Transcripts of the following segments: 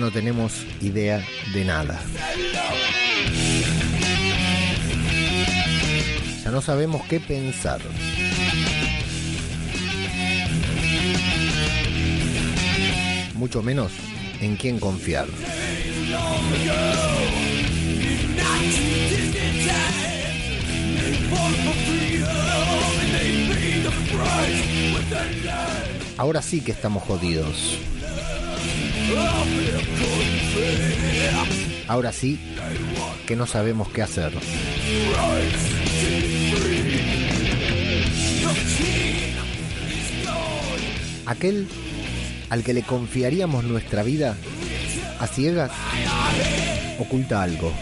no tenemos idea de nada. Ya no sabemos qué pensar. Mucho menos en quién confiar. Ahora sí que estamos jodidos. Ahora sí que no sabemos qué hacer. Aquel al que le confiaríamos nuestra vida a ciegas oculta algo.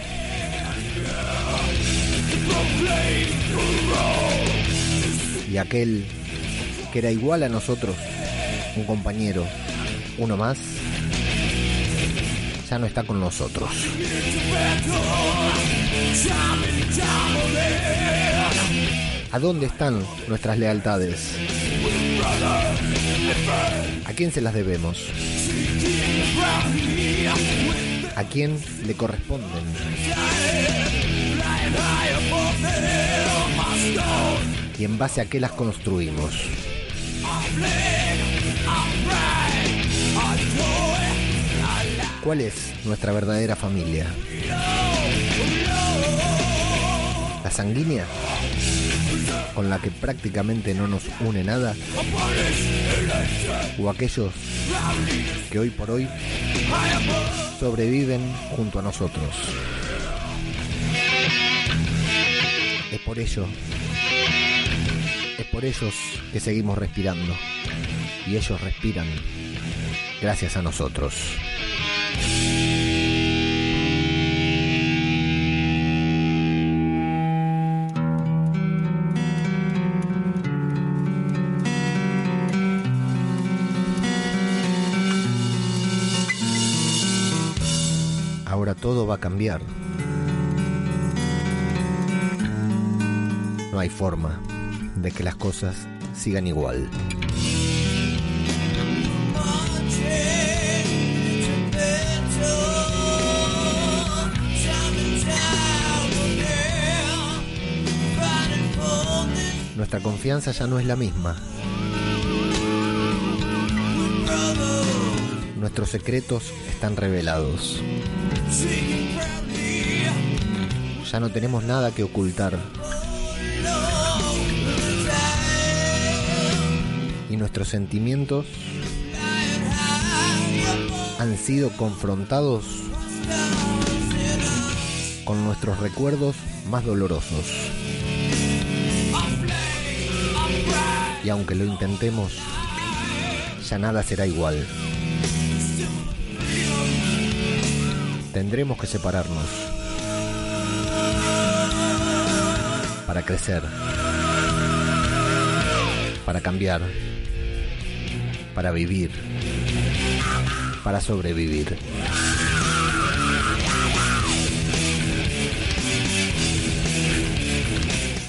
Y aquel que era igual a nosotros, un compañero, uno más, ya no está con nosotros. ¿A dónde están nuestras lealtades? ¿A quién se las debemos? ¿A quién le corresponden? Y en base a qué las construimos. ¿Cuál es nuestra verdadera familia? ¿La sanguínea? ¿Con la que prácticamente no nos une nada? ¿O aquellos que hoy por hoy sobreviven junto a nosotros? Es por ello, es por ellos que seguimos respirando. Y ellos respiran gracias a nosotros. Ahora todo va a cambiar. No hay forma de que las cosas sigan igual. Nuestra confianza ya no es la misma. Nuestros secretos están revelados. Ya no tenemos nada que ocultar. Y nuestros sentimientos han sido confrontados con nuestros recuerdos más dolorosos. Y aunque lo intentemos, ya nada será igual. Tendremos que separarnos para crecer, para cambiar, para vivir, para sobrevivir.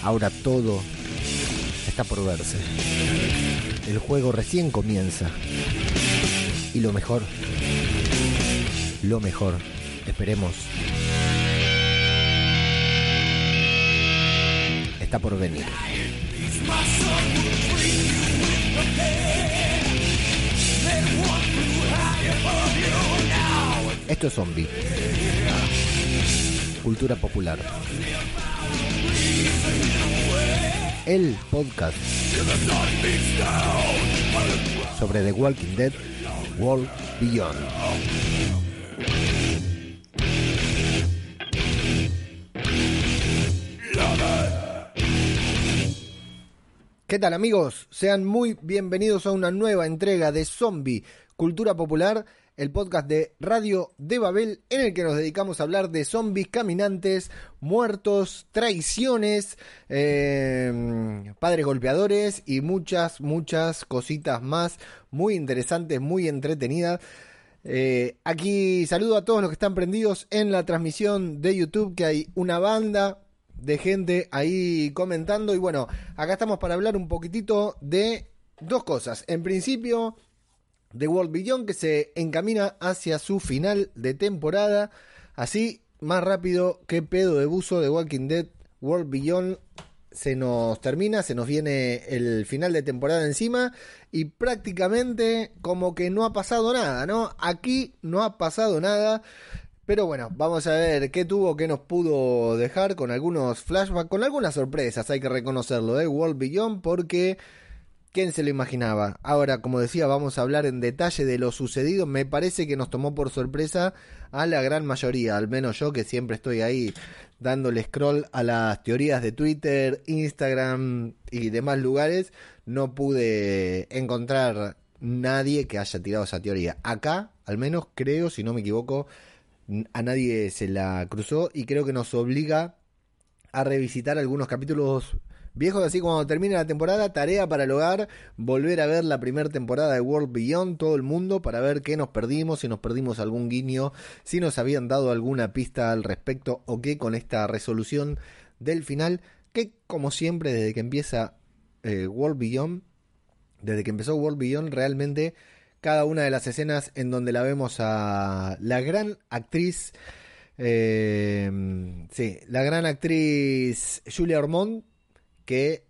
Ahora todo está por verse. El juego recién comienza. Y lo mejor, lo mejor, esperemos, está por venir. Esto es zombie. Cultura popular. El podcast sobre The Walking Dead World Beyond. ¿Qué tal amigos? Sean muy bienvenidos a una nueva entrega de Zombie Cultura Popular, el podcast de Radio de Babel en el que nos dedicamos a hablar de zombies caminantes, muertos, traiciones, eh, padres golpeadores y muchas, muchas cositas más muy interesantes, muy entretenidas. Eh, aquí saludo a todos los que están prendidos en la transmisión de YouTube, que hay una banda de gente ahí comentando. Y bueno, acá estamos para hablar un poquitito de dos cosas. En principio, The World Beyond que se encamina hacia su final de temporada. Así, más rápido que pedo de buzo de Walking Dead, World Beyond se nos termina, se nos viene el final de temporada encima y prácticamente como que no ha pasado nada, ¿no? Aquí no ha pasado nada. Pero bueno, vamos a ver qué tuvo, qué nos pudo dejar con algunos flashbacks, con algunas sorpresas, hay que reconocerlo, de ¿eh? World Beyond, porque ¿Quién se lo imaginaba? Ahora, como decía, vamos a hablar en detalle de lo sucedido. Me parece que nos tomó por sorpresa a la gran mayoría, al menos yo que siempre estoy ahí dándole scroll a las teorías de Twitter, Instagram y demás lugares. No pude encontrar nadie que haya tirado esa teoría. Acá, al menos creo, si no me equivoco, a nadie se la cruzó y creo que nos obliga a revisitar algunos capítulos Viejos, así cuando termine la temporada, tarea para el hogar, volver a ver la primera temporada de World Beyond, todo el mundo, para ver qué nos perdimos, si nos perdimos algún guiño, si nos habían dado alguna pista al respecto o qué con esta resolución del final, que como siempre desde que empieza eh, World Beyond, desde que empezó World Beyond, realmente cada una de las escenas en donde la vemos a la gran actriz, eh, sí, la gran actriz Julia Ormond, que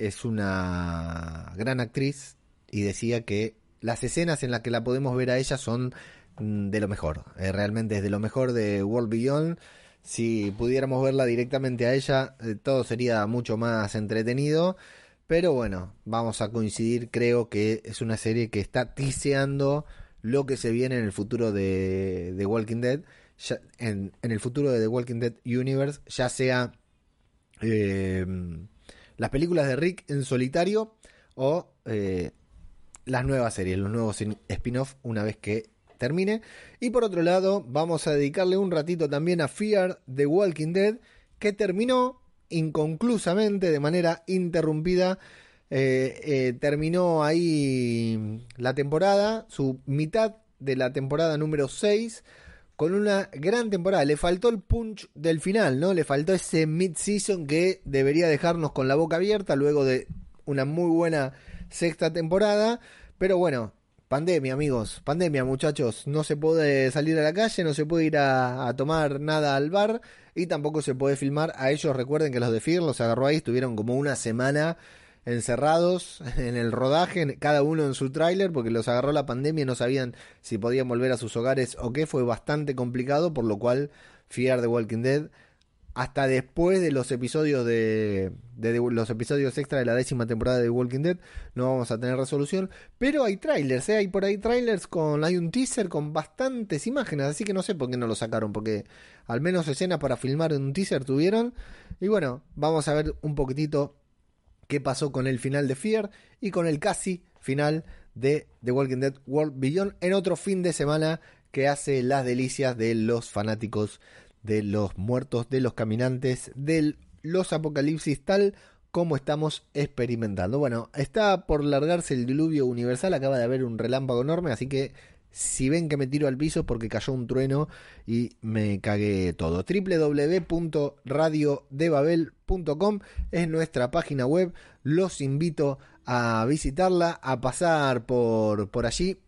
es una gran actriz y decía que las escenas en las que la podemos ver a ella son mm, de lo mejor, eh, realmente es de lo mejor de World Beyond. Si pudiéramos verla directamente a ella, eh, todo sería mucho más entretenido. Pero bueno, vamos a coincidir, creo que es una serie que está tiseando lo que se viene en el futuro de, Walking Dead, en, el futuro de The Walking Dead Universe, ya sea eh, las películas de Rick en solitario o eh, las nuevas series, los nuevos spin-off una vez que termine. Y por otro lado, vamos a dedicarle un ratito también a Fear the Walking Dead, que terminó inconclusamente, de manera interrumpida. Eh, eh, terminó ahí la temporada, su mitad de la temporada número 6 con una gran temporada. Le faltó el punch del final, ¿no? Le faltó ese mid-season que debería dejarnos con la boca abierta luego de una muy buena sexta temporada. Pero bueno, pandemia, amigos. Pandemia, muchachos. No se puede salir a la calle, no se puede ir a, tomar nada al bar y tampoco se puede filmar. A ellos recuerden que los de Fear los agarró ahí, estuvieron como una semana encerrados en el rodaje, cada uno en su tráiler, porque los agarró la pandemia y no sabían si podían volver a sus hogares o qué, fue bastante complicado, por lo cual Fear de Walking Dead hasta después de los episodios de, los episodios extra de la décima temporada de Walking Dead no vamos a tener resolución. Pero hay trailers ¿eh? hay por ahí trailers con hay un teaser con bastantes imágenes así que no sé por qué no lo sacaron porque al menos escenas para filmar en un teaser tuvieron. Y bueno vamos a ver un poquitito qué pasó con el final de Fear y con el casi final de The Walking Dead World Beyond en otro fin de semana que hace las delicias de los fanáticos de los muertos, de los caminantes, de los apocalipsis tal como estamos experimentando. Bueno, está por largarse el diluvio universal, acaba de haber un relámpago enorme, así que si ven que me tiro al piso porque cayó un trueno y me cagué todo. www.radiodebabel.com es nuestra página web. Los invito a visitarla, a pasar por, por allí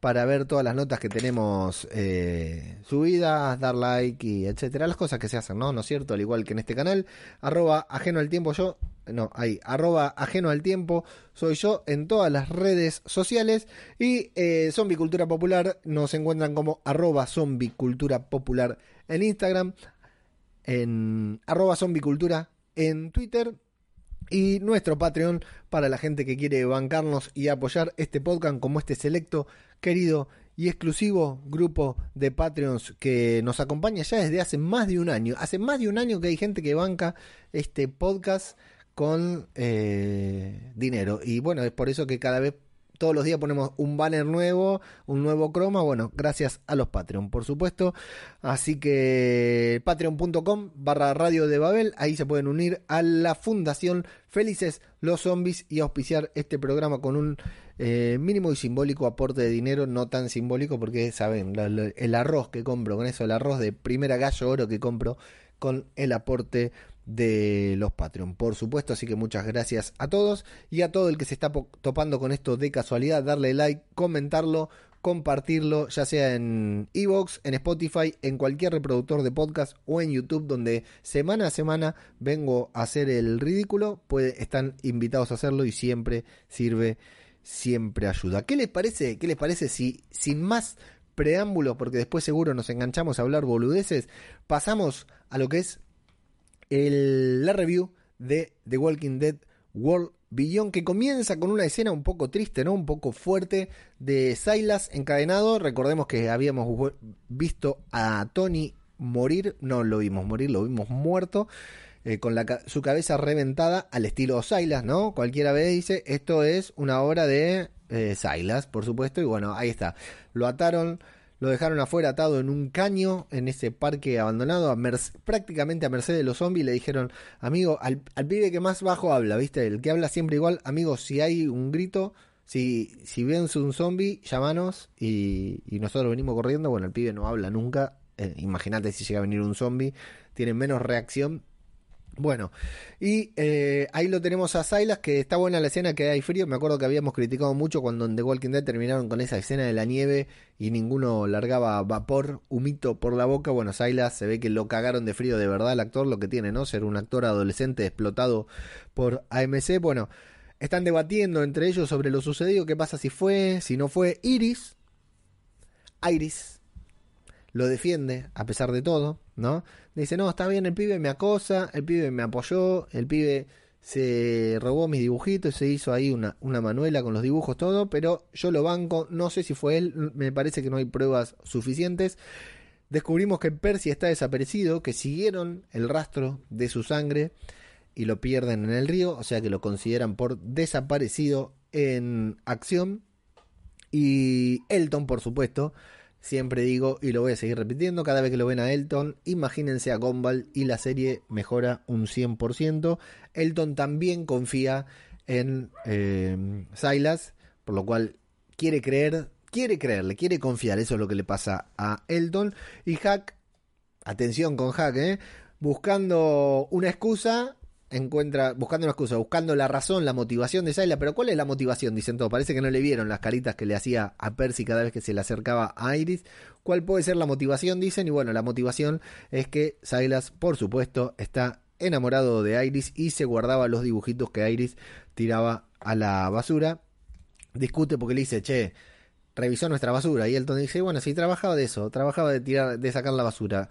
para ver todas las notas que tenemos eh, subidas, dar like y etcétera, las cosas que se hacen, ¿no? ¿No es cierto? Al igual que en este canal, arroba ajeno al tiempo yo, no, ahí, arroba ajeno al tiempo, soy yo en todas las redes sociales y eh, Zombie Cultura Popular nos encuentran como arroba Zombie Cultura Popular en Instagram, en arroba Zombie Cultura en Twitter y nuestro Patreon para la gente que quiere bancarnos y apoyar este podcast como este selecto, querido y exclusivo grupo de Patreons que nos acompaña ya desde hace más de un año. Hace más de un año que hay gente que banca este podcast con eh, dinero. Y bueno, es por eso que cada vez todos los días ponemos un banner nuevo, un nuevo croma, bueno, gracias a los Patreon, por supuesto. Así que patreon.com barra radio de Babel, ahí se pueden unir a la fundación Felices los Zombies y auspiciar este programa con un eh, mínimo y simbólico aporte de dinero, no tan simbólico porque saben, el arroz que compro, con eso, el arroz de primera gallo oro que compro con el aporte de los Patreon, por supuesto. Así que muchas gracias a todos y a todo el que se está topando con esto de casualidad. Darle like, comentarlo, compartirlo, ya sea en Evox, en Spotify, en cualquier reproductor de podcast o en YouTube, donde semana a semana vengo a hacer el ridículo. están invitados a hacerlo y siempre sirve, siempre ayuda. ¿Qué les parece? ¿Qué les parece si sin más preámbulos, porque después seguro nos enganchamos a hablar boludeces, pasamos a lo que es la review de The Walking Dead World Beyond, que comienza con una escena un poco triste, ¿no? Un poco fuerte de Silas encadenado. Recordemos que habíamos visto a Tony morir, no lo vimos morir, lo vimos muerto. Eh, con la, su cabeza reventada al estilo Silas, ¿no? Cualquiera ve dice, esto es una obra de eh, Silas, por supuesto, y bueno, ahí está. Lo ataron lo dejaron afuera atado en un caño en ese parque abandonado, prácticamente a merced de los zombies. Le dijeron, amigo, al, pibe que más bajo habla, ¿viste? El que habla siempre igual, amigo, si hay un grito, si, si ven un zombie, llámanos y, nosotros venimos corriendo. Bueno, el pibe no habla nunca. Eh, imagínate si llega a venir un zombie, tiene menos reacción bueno, y eh, ahí lo tenemos a Silas, que está buena la escena, que hay frío. Me acuerdo que habíamos criticado mucho cuando en The Walking Dead terminaron con esa escena de la nieve y ninguno largaba vapor, humito por la boca. Bueno, Silas se ve que lo cagaron de frío de verdad el actor, lo que tiene, ¿no? Ser un actor adolescente explotado por AMC. Bueno, están debatiendo entre ellos sobre lo sucedido, qué pasa si fue, si no fue. Iris, Iris, lo defiende a pesar de todo, ¿no? Dice, no, está bien, el pibe me acosa, el pibe me apoyó, el pibe se robó mis dibujitos, se hizo ahí una, una manuela con los dibujos, todo, pero yo lo banco, no sé si fue él, me parece que no hay pruebas suficientes. Descubrimos que Percy está desaparecido, que siguieron el rastro de su sangre y lo pierden en el río, o sea que lo consideran por desaparecido en acción. Y Elton, por supuesto, Siempre digo, y lo voy a seguir repitiendo, cada vez que lo ven a Elton, imagínense a Gumball y la serie mejora un 100%. Elton también confía en eh, Silas, por lo cual quiere creer, quiere creerle, quiere confiar, eso es lo que le pasa a Elton. Y Hack, atención con Hack, ¿eh? buscando una excusa, encuentra, buscando una excusa, buscando la razón, la motivación de Sayla, pero ¿cuál es la motivación? Dicen todos, parece que no le vieron las caritas que le hacía a Percy cada vez que se le acercaba a Iris. ¿Cuál puede ser la motivación? Dicen, y bueno, la motivación es que Silas, por supuesto, está enamorado de Iris y se guardaba los dibujitos que Iris tiraba a la basura. Discute porque le dice, che, revisó nuestra basura. Y Elton dice, bueno, sí, trabajaba de eso, trabajaba de tirar, de sacar la basura.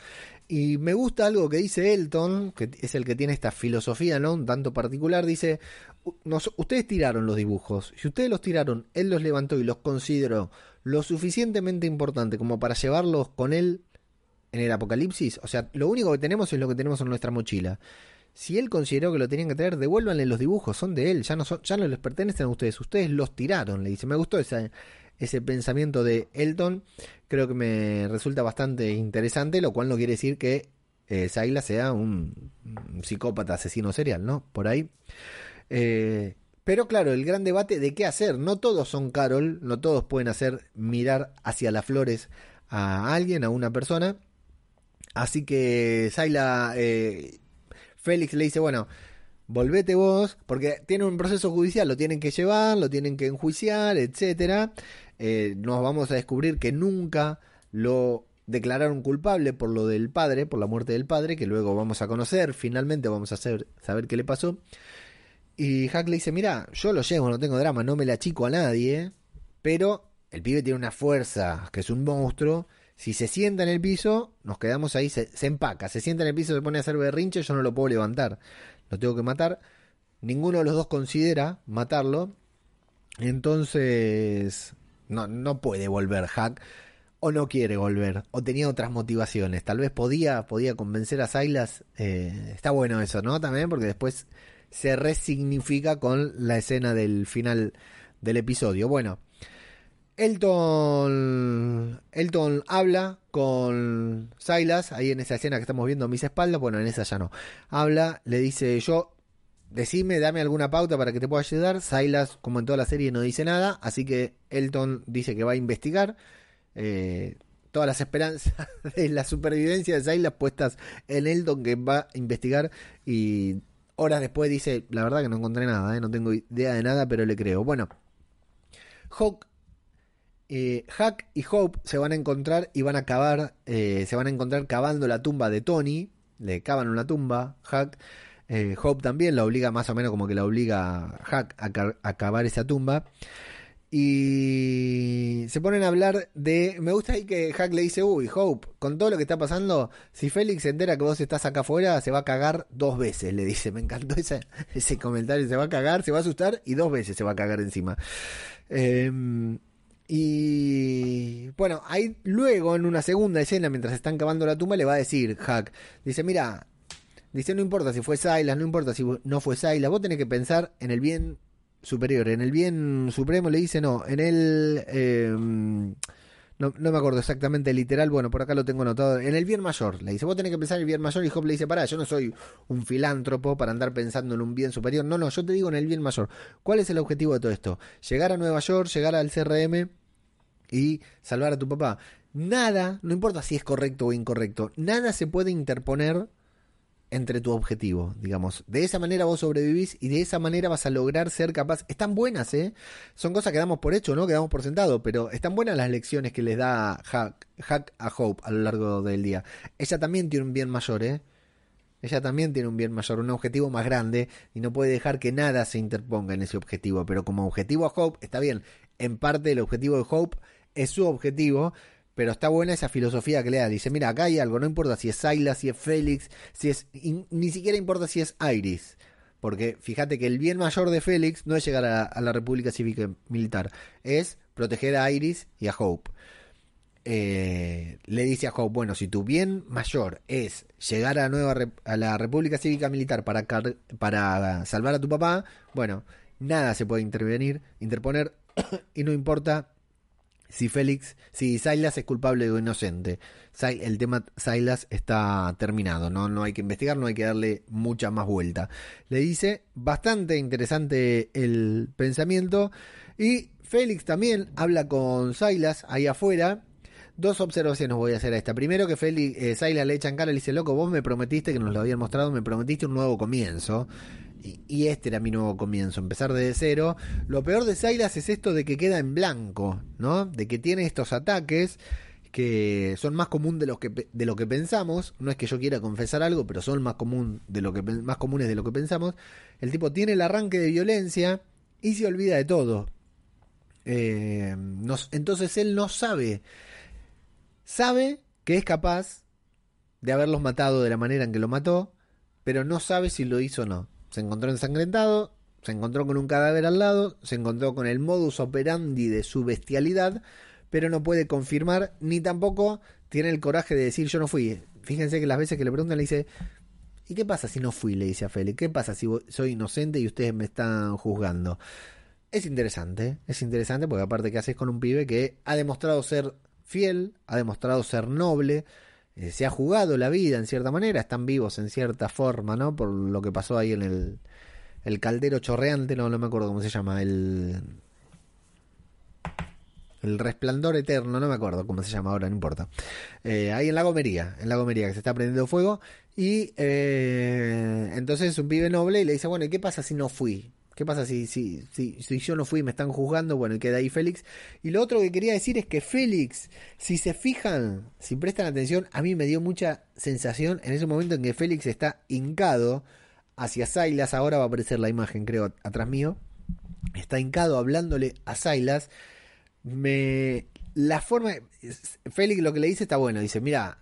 Y me gusta algo que dice Elton, que es el que tiene esta filosofía, ¿no? Un tanto particular. Dice, ustedes tiraron los dibujos. Si ustedes los tiraron, él los levantó y los consideró lo suficientemente importante como para llevarlos con él en el apocalipsis. O sea, lo único que tenemos es lo que tenemos en nuestra mochila. Si él consideró que lo tenían que traer, devuélvanle los dibujos, son de él, ya no, son, ya no les pertenecen a ustedes, ustedes los tiraron, le dice. Me gustó esa, ese pensamiento de Elton, creo que me resulta bastante interesante, lo cual no quiere decir que eh, sea un, psicópata asesino serial, ¿no? Por ahí. Eh, pero claro, el gran debate de qué hacer. No todos son Carol, no todos pueden hacer mirar hacia las flores a alguien, a una persona. Así que Sayla, eh, Félix le dice, bueno, volvete vos, porque tiene un proceso judicial, lo tienen que llevar, lo tienen que enjuiciar, etcétera. Eh, nos vamos a descubrir que nunca lo declararon culpable por lo del padre, por la muerte del padre, que luego vamos a conocer, finalmente vamos a saber qué le pasó. Y Hack le dice, mira, yo lo llevo, no tengo drama, no me la chico a nadie, pero el pibe tiene una fuerza, que es un monstruo, si se sienta en el piso, nos quedamos ahí, se, se, empaca, se sienta en el piso, se pone a hacer berrinche, yo no lo puedo levantar, lo tengo que matar. Ninguno de los dos considera matarlo, entonces no, no puede volver Hack o no quiere volver o tenía otras motivaciones. Tal vez podía, podía convencer a Silas. Eh, está bueno eso, ¿no? También porque después se resignifica con la escena del final del episodio. Bueno, Elton, Elton habla con Silas, ahí en esa escena que estamos viendo a mis espaldas, bueno, en esa ya no. Habla, le dice yo decime, dame alguna pauta para que te pueda ayudar. Silas, como en toda la serie, no dice nada, así que Elton dice que va a investigar. Eh, todas las esperanzas de la supervivencia de Silas puestas en Eldon que va a investigar y horas después dice, la verdad que no encontré nada, ¿eh? no tengo idea de nada, pero le creo. Bueno, Hawk, eh, Hack y Hope se van a encontrar y van a cavar, eh, se van a encontrar cavando la tumba de Tony, le cavan una tumba, Hack. Hope también la obliga, más o menos como que la obliga a Hack a, a esa tumba. Y se ponen a hablar de. Me gusta ahí que Hack le dice: Uy, Hope, con todo lo que está pasando, si Félix se entera que vos estás acá afuera, se va a cagar dos veces. Le dice: Me encantó ese, ese comentario. Se va a cagar, se va a asustar y dos veces se va a cagar encima. Em, y bueno, ahí luego en una segunda escena, mientras están cavando la tumba, le va a decir Hack: Dice, mira, dice, no importa si fue Silas, no importa si no fue Silas, vos tenés que pensar en el bien superior. En el bien supremo le dice no. En el. Em, no, me acuerdo exactamente literal, bueno, por acá lo tengo anotado. En el bien mayor, le dice, vos tenés que pensar en el bien mayor. Y Job le dice, pará, yo no soy un filántropo para andar pensando en un bien superior. No, no, yo te digo en el bien mayor. ¿Cuál es el objetivo de todo esto? Llegar a Nueva York, llegar al CRM y salvar a tu papá. Nada, no importa si es correcto o incorrecto, nada se puede interponer entre tu objetivo, digamos. De esa manera vos sobrevivís y de esa manera vas a lograr ser capaz. Están buenas, ¿eh? Son cosas que damos por hecho, ¿no? Que damos por sentado, pero están buenas las lecciones que les da Hack, Hack a Hope a lo largo del día. Ella también tiene un bien mayor, ¿eh? Ella también tiene un bien mayor, un objetivo más grande y no puede dejar que nada se interponga en ese objetivo. Pero como objetivo a Hope, está bien. En parte el objetivo de Hope es su objetivo, pero está buena esa filosofía que le da. Dice, mira, acá hay algo, no importa si es Silas, si es Félix, si es, ni siquiera importa si es Iris. Porque fíjate que el bien mayor de Félix no es llegar a, la República Cívica Militar, es proteger a Iris y a Hope. Eh, le dice a Hope, bueno, si tu bien mayor es llegar a, nueva, a la República Cívica Militar para, para salvar a tu papá, bueno, nada se puede intervenir, interponer, y no importa si Félix, si Silas es culpable o inocente. El tema Silas está terminado, ¿no? no hay que investigar, no hay que darle mucha más vuelta. Le dice bastante interesante el pensamiento y Félix también habla con Silas ahí afuera. Dos observaciones voy a hacer a esta. Primero que Félix, eh, Silas le echan cara y le dice, loco, vos me prometiste que nos lo habían mostrado, me prometiste un nuevo comienzo y, este era mi nuevo comienzo, empezar desde cero. Lo peor de Silas es esto de que queda en blanco, ¿no? De que tiene estos ataques que son más común de, lo que pensamos. No es que yo quiera confesar algo, pero son más, común de lo que, comunes de lo que pensamos. El tipo tiene el arranque de violencia y se olvida de todo. Eh, entonces él no sabe. Sabe que es capaz de haberlos matado de la manera en que lo mató, pero no sabe si lo hizo o no. Se encontró ensangrentado, se encontró con un cadáver al lado, se encontró con el modus operandi de su bestialidad, pero no puede confirmar ni tampoco tiene el coraje de decir yo no fui. Fíjense que las veces que le preguntan le dice, ¿y qué pasa si no fui? Le dice a Félix, ¿qué pasa si soy inocente y ustedes me están juzgando? Es interesante, es interesante porque aparte que haces con un pibe que ha demostrado ser fiel, ha demostrado ser noble, eh, se ha jugado la vida en cierta manera, están vivos en cierta forma, ¿no? Por lo que pasó ahí en el, el caldero chorreante, no, no me acuerdo cómo se llama, el... El resplandor eterno, no me acuerdo cómo se llama ahora, no importa. Eh, ahí en la gomería, en la gomería que se está prendiendo fuego. Y eh, entonces un pibe noble y le dice, bueno, ¿y qué pasa si no fui? ¿Qué pasa si, si, si, yo no fui y me están juzgando? Bueno, y queda ahí Félix. Y lo otro que quería decir es que Félix, si se fijan, si prestan atención, a mí me dio mucha sensación en ese momento en que Félix está hincado hacia Silas. Ahora va a aparecer la imagen, creo, atrás mío. Está hincado hablándole a Silas. Me. La forma. Félix lo que le dice está bueno. Dice: Mira,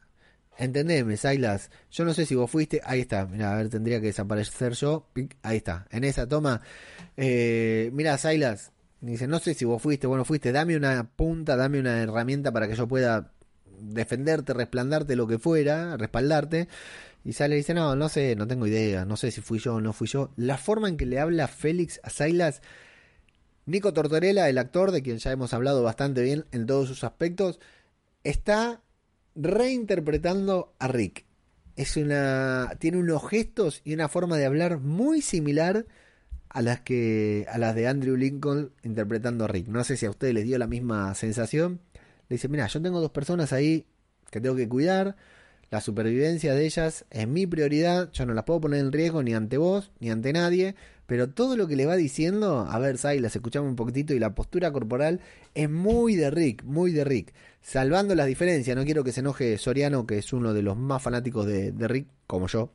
Entendeme, Silas. Yo no sé si vos fuiste. Ahí está. Mira, a ver, tendría que desaparecer yo. Ahí está. En esa toma. Eh, mira, Silas. Dice, no sé si vos fuiste. Bueno, fuiste. Dame una punta, dame una herramienta para que yo pueda defenderte, resplandarte, lo que fuera, respaldarte. Y sale y dice, no, no sé, no tengo idea. No sé si fui yo o no fui yo. La forma en que le habla Félix a Silas. Nico Tortorella, el actor de quien ya hemos hablado bastante bien en todos sus aspectos, está reinterpretando a Rick. Es una. tiene unos gestos y una forma de hablar muy similar a las que. a las de Andrew Lincoln interpretando a Rick. No sé si a ustedes les dio la misma sensación. le dice, mira, yo tengo dos personas ahí que tengo que cuidar, la supervivencia de ellas es mi prioridad, yo no las puedo poner en riesgo ni ante vos, ni ante nadie, pero todo lo que le va diciendo, a ver, las escuchamos un poquitito y la postura corporal es muy de Rick, muy de Rick, salvando las diferencias, no quiero que se enoje Soriano, que es uno de los más fanáticos de, Rick, como yo,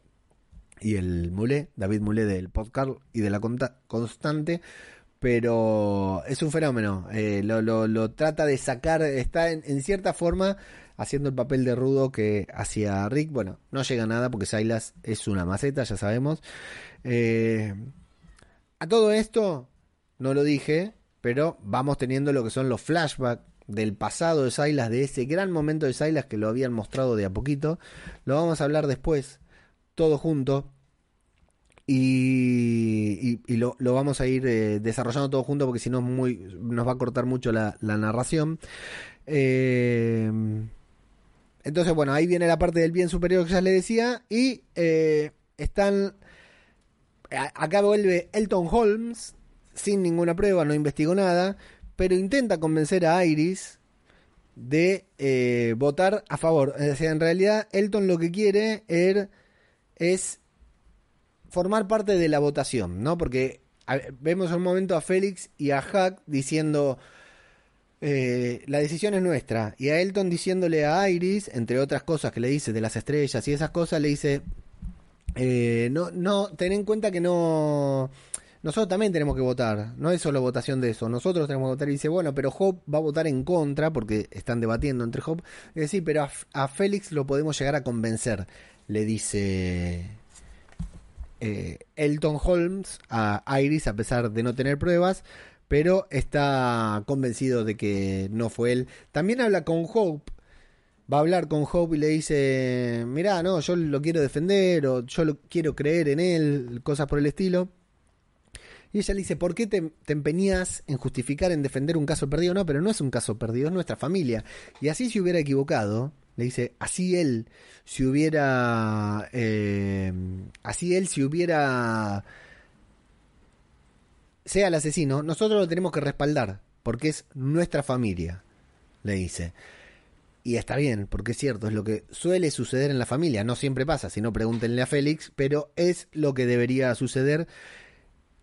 y el Mulé, David Mulé del podcast y de la constante, pero es un fenómeno. Eh, lo, lo, trata de sacar, está en, cierta forma haciendo el papel de rudo que hacía Rick. Bueno, no llega a nada porque Silas es una maceta, ya sabemos. Eh, a todo esto, no lo dije, pero vamos teniendo lo que son los flashbacks del pasado de Silas, de ese gran momento de Silas que lo habían mostrado de a poquito. Lo vamos a hablar después todo junto. Y, lo, vamos a ir eh, desarrollando todo junto porque si no nos va a cortar mucho la, narración. Eh, entonces, bueno, ahí viene la parte del bien superior que ya le decía. Y eh, están. Acá vuelve Elton Holmes, sin ninguna prueba, no investigó nada, pero intenta convencer a Iris de votar a favor. Sea, en realidad, Elton lo que quiere er, es formar parte de la votación, ¿no? Porque vemos un momento a Félix y a Hack diciendo eh, la decisión es nuestra y a Elton diciéndole a Iris, entre otras cosas que le dice de las estrellas y esas cosas, le dice eh, no, no, ten en cuenta que no nosotros también tenemos que votar, no es solo votación de eso, nosotros tenemos que votar y dice, bueno, pero Hope va a votar en contra porque están debatiendo entre Hope, y dice, sí, pero a, a Félix lo podemos llegar a convencer, le dice eh, Elton Holmes a Iris a pesar de no tener pruebas, pero está convencido de que no fue él. También habla con Hope, va a hablar con Hope y le dice, mirá, no, yo lo quiero defender o yo lo quiero creer en él, cosas por el estilo. Y ella le dice, ¿por qué te, te, empeñas en justificar, en defender un caso perdido? No, pero no es un caso perdido, es nuestra familia. Y así se hubiera equivocado, le dice, así él, si hubiera, eh, así él, si hubiera, sea el asesino, nosotros lo tenemos que respaldar, porque es nuestra familia, le dice. Y está bien, porque es cierto, es lo que suele suceder en la familia. No siempre pasa, si no pregúntenle a Félix, pero es lo que debería suceder.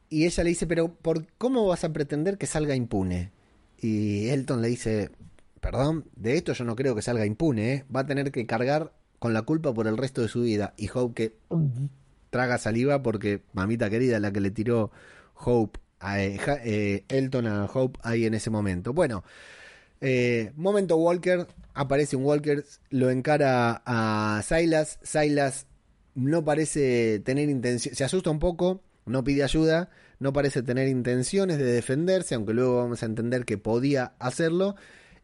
Y ella le dice, pero ¿por cómo vas a pretender que salga impune? Y Elton le dice, perdón, de esto yo no creo que salga impune, ¿eh? va a tener que cargar con la culpa por el resto de su vida. Y Hope que traga saliva porque mamita querida la que le tiró Hope a, eh, eh, Elton a Hope ahí en ese momento. Bueno, momento Walker, aparece un Walker, lo encara a Silas, Silas no parece tener intención, se asusta un poco, no pide ayuda, no parece tener intenciones de defenderse, aunque luego vamos a entender que podía hacerlo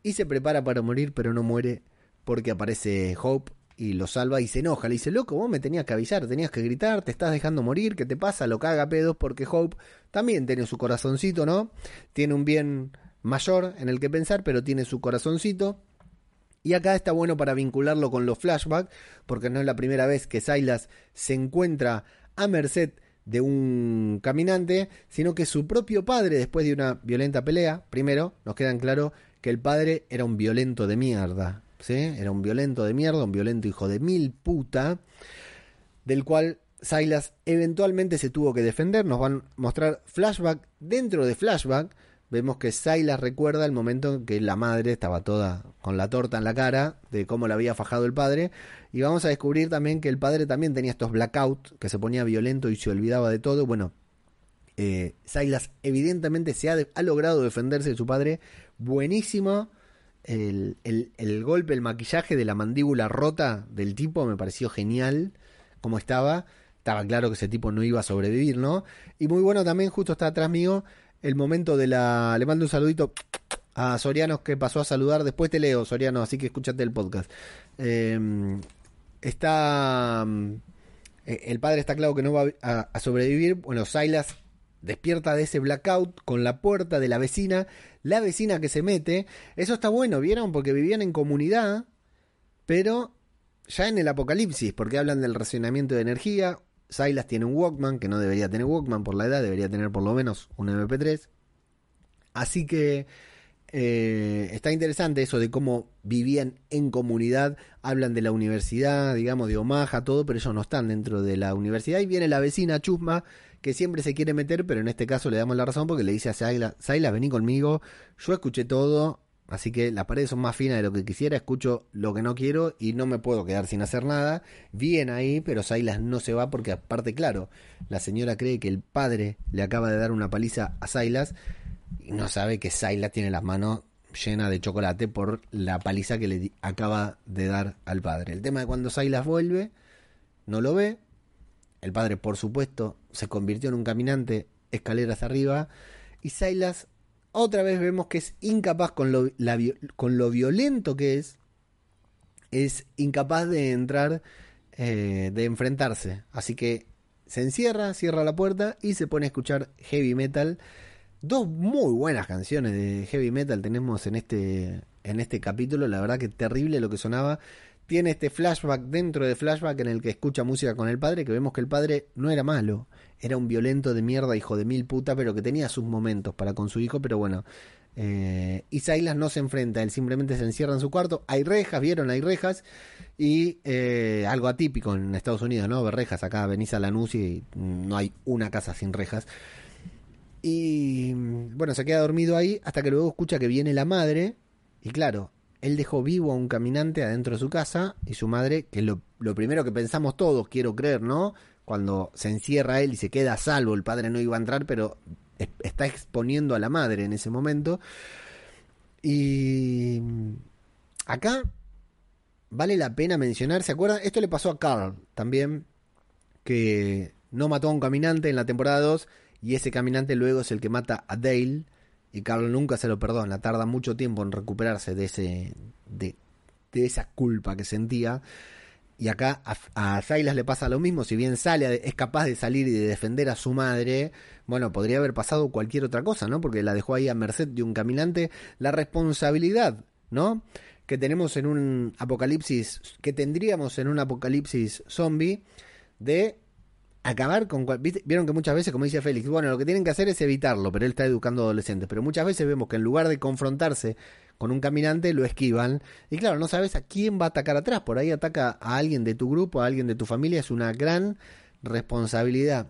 y se prepara para morir, pero no muere porque aparece Hope y lo salva y se enoja. Le dice, loco, vos me tenías que avisar, tenías que gritar, te estás dejando morir, ¿qué te pasa? Lo caga pedos porque Hope también tiene su corazoncito, ¿no? Tiene un bien mayor en el que pensar, pero tiene su corazoncito. Y acá está bueno para vincularlo con los flashbacks, porque no es la primera vez que Silas se encuentra a merced de un caminante, sino que su propio padre, después de una violenta pelea, primero, nos quedan claro que el padre era un violento de mierda, ¿sí? Era un violento de mierda, un violento hijo de mil puta, del cual Silas eventualmente se tuvo que defender. Nos van a mostrar flashback dentro de flashback. Vemos que Silas recuerda el momento en que la madre estaba toda con la torta en la cara de cómo la había fajado el padre. Y vamos a descubrir también que el padre también tenía estos blackouts, que se ponía violento y se olvidaba de todo. Bueno, eh, Silas evidentemente se ha, ha, logrado defenderse de su padre buenísimo. El, el, golpe, el maquillaje de la mandíbula rota del tipo me pareció genial como estaba. Estaba claro que ese tipo no iba a sobrevivir, ¿no? Y muy bueno también, justo está atrás mío, el momento de la... Le mando un saludito a Soriano que pasó a saludar. Después te leo, Soriano, así que escúchate el podcast. Em, está... Eh, el padre está claro que no va a, a sobrevivir. Bueno, Silas despierta de ese blackout con la puerta de la vecina, la vecina que se mete. Eso está bueno, ¿vieron? Porque vivían en comunidad, pero ya en el apocalipsis, porque hablan del racionamiento de energía. Silas tiene un Walkman, que no debería tener Walkman por la edad, debería tener por lo menos un MP3. Así que eh, está interesante eso de cómo vivían en comunidad, hablan de la universidad, digamos, de Omaha, todo, pero ellos no están dentro de la universidad. Y viene la vecina Chusma, que siempre se quiere meter, pero en este caso le damos la razón porque le dice a Saila, vení conmigo, yo escuché todo, así que las paredes son más finas de lo que quisiera, escucho lo que no quiero y no me puedo quedar sin hacer nada. Bien ahí, pero Silas no se va porque aparte, claro, la señora cree que el padre le acaba de dar una paliza a Silas y no sabe que Silas tiene las manos llenas de chocolate por la paliza que le acaba de dar al padre. El tema de cuando Silas vuelve, no lo ve. El padre, por supuesto, se convirtió en un caminante escaleras arriba. Y Silas, otra vez vemos que es incapaz con lo, con lo violento que es. Es incapaz de entrar, eh, de enfrentarse. Así que se encierra, cierra la puerta y se pone a escuchar heavy metal Dos muy buenas canciones de heavy metal tenemos en este, en este capítulo. La verdad que terrible lo que sonaba. Tiene este flashback dentro de flashback en el que escucha música con el padre, que vemos que el padre no era malo, era un violento de mierda, hijo de mil puta, pero que tenía sus momentos para con su hijo, pero bueno. Eh, y Silas no se enfrenta, él simplemente se encierra en su cuarto. Hay rejas, vieron, hay rejas. Y eh, algo atípico en Estados Unidos, ¿no? Ver rejas. Acá venís a Lanús y no hay una casa sin rejas. Y bueno, se queda dormido ahí hasta que luego escucha que viene la madre. Y claro, él dejó vivo a un caminante adentro de su casa y su madre, que es lo, primero que pensamos todos, quiero creer, ¿no? Cuando se encierra él y se queda a salvo, el padre no iba a entrar, pero está exponiendo a la madre en ese momento. Y acá vale la pena mencionar, ¿se acuerdan? Esto le pasó a Carl también, que no mató a un caminante en la temporada 2 y ese caminante luego es el que mata a Dale y Carl nunca se lo perdona, tarda mucho tiempo en recuperarse de ese de, esa culpa que sentía. Y acá a, Silas le pasa lo mismo, si bien sale, es capaz de salir y de defender a su madre, bueno, podría haber pasado cualquier otra cosa, ¿no? Porque la dejó ahí a merced de un caminante. La responsabilidad, ¿no? Que tenemos en un apocalipsis, que tendríamos en un apocalipsis zombie, de acabar con... Vieron que muchas veces, como dice Félix, bueno, lo que tienen que hacer es evitarlo, pero él está educando a adolescentes. Pero muchas veces vemos que en lugar de confrontarse con un caminante, lo esquivan. Y claro, no sabes a quién va a atacar atrás. Por ahí ataca a alguien de tu grupo, a alguien de tu familia. Es una gran responsabilidad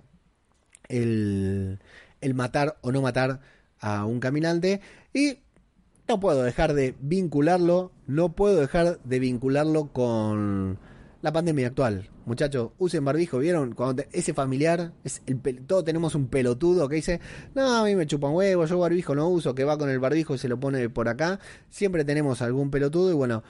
el, el matar o no matar a un caminante. Y no puedo dejar de vincularlo, no puedo dejar de vincularlo con la pandemia actual. Muchachos, usen barbijo, ¿vieron? Cuando ese familiar, es el todos tenemos un pelotudo que dice, no, a mí me chupan huevos, yo barbijo no uso, que va con el barbijo y se lo pone por acá. Siempre tenemos algún pelotudo y bueno,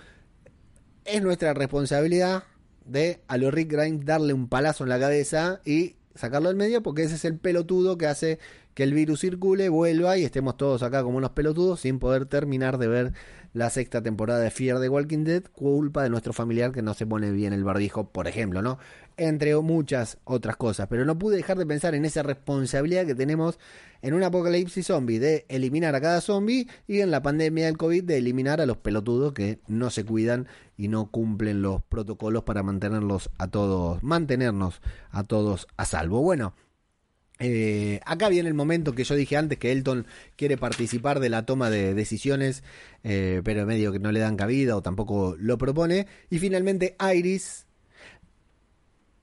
es nuestra responsabilidad de a lo Rick Grimes darle un palazo en la cabeza y sacarlo del medio porque ese es el pelotudo que hace que el virus circule, vuelva y estemos todos acá como unos pelotudos sin poder terminar de ver la sexta temporada de Fear the Walking Dead, culpa de nuestro familiar que no se pone bien el barbijo, por ejemplo, ¿no? Entre muchas otras cosas. Pero no pude dejar de pensar en esa responsabilidad que tenemos en un apocalipsis zombie de eliminar a cada zombie y en la pandemia del COVID de eliminar a los pelotudos que no se cuidan y no cumplen los protocolos para mantenerlos a todos, mantenernos a todos a salvo. Bueno, eh, acá viene el momento que yo dije antes que Elton quiere participar de la toma de decisiones, eh, pero medio que no le dan cabida o tampoco lo propone. Y finalmente Iris,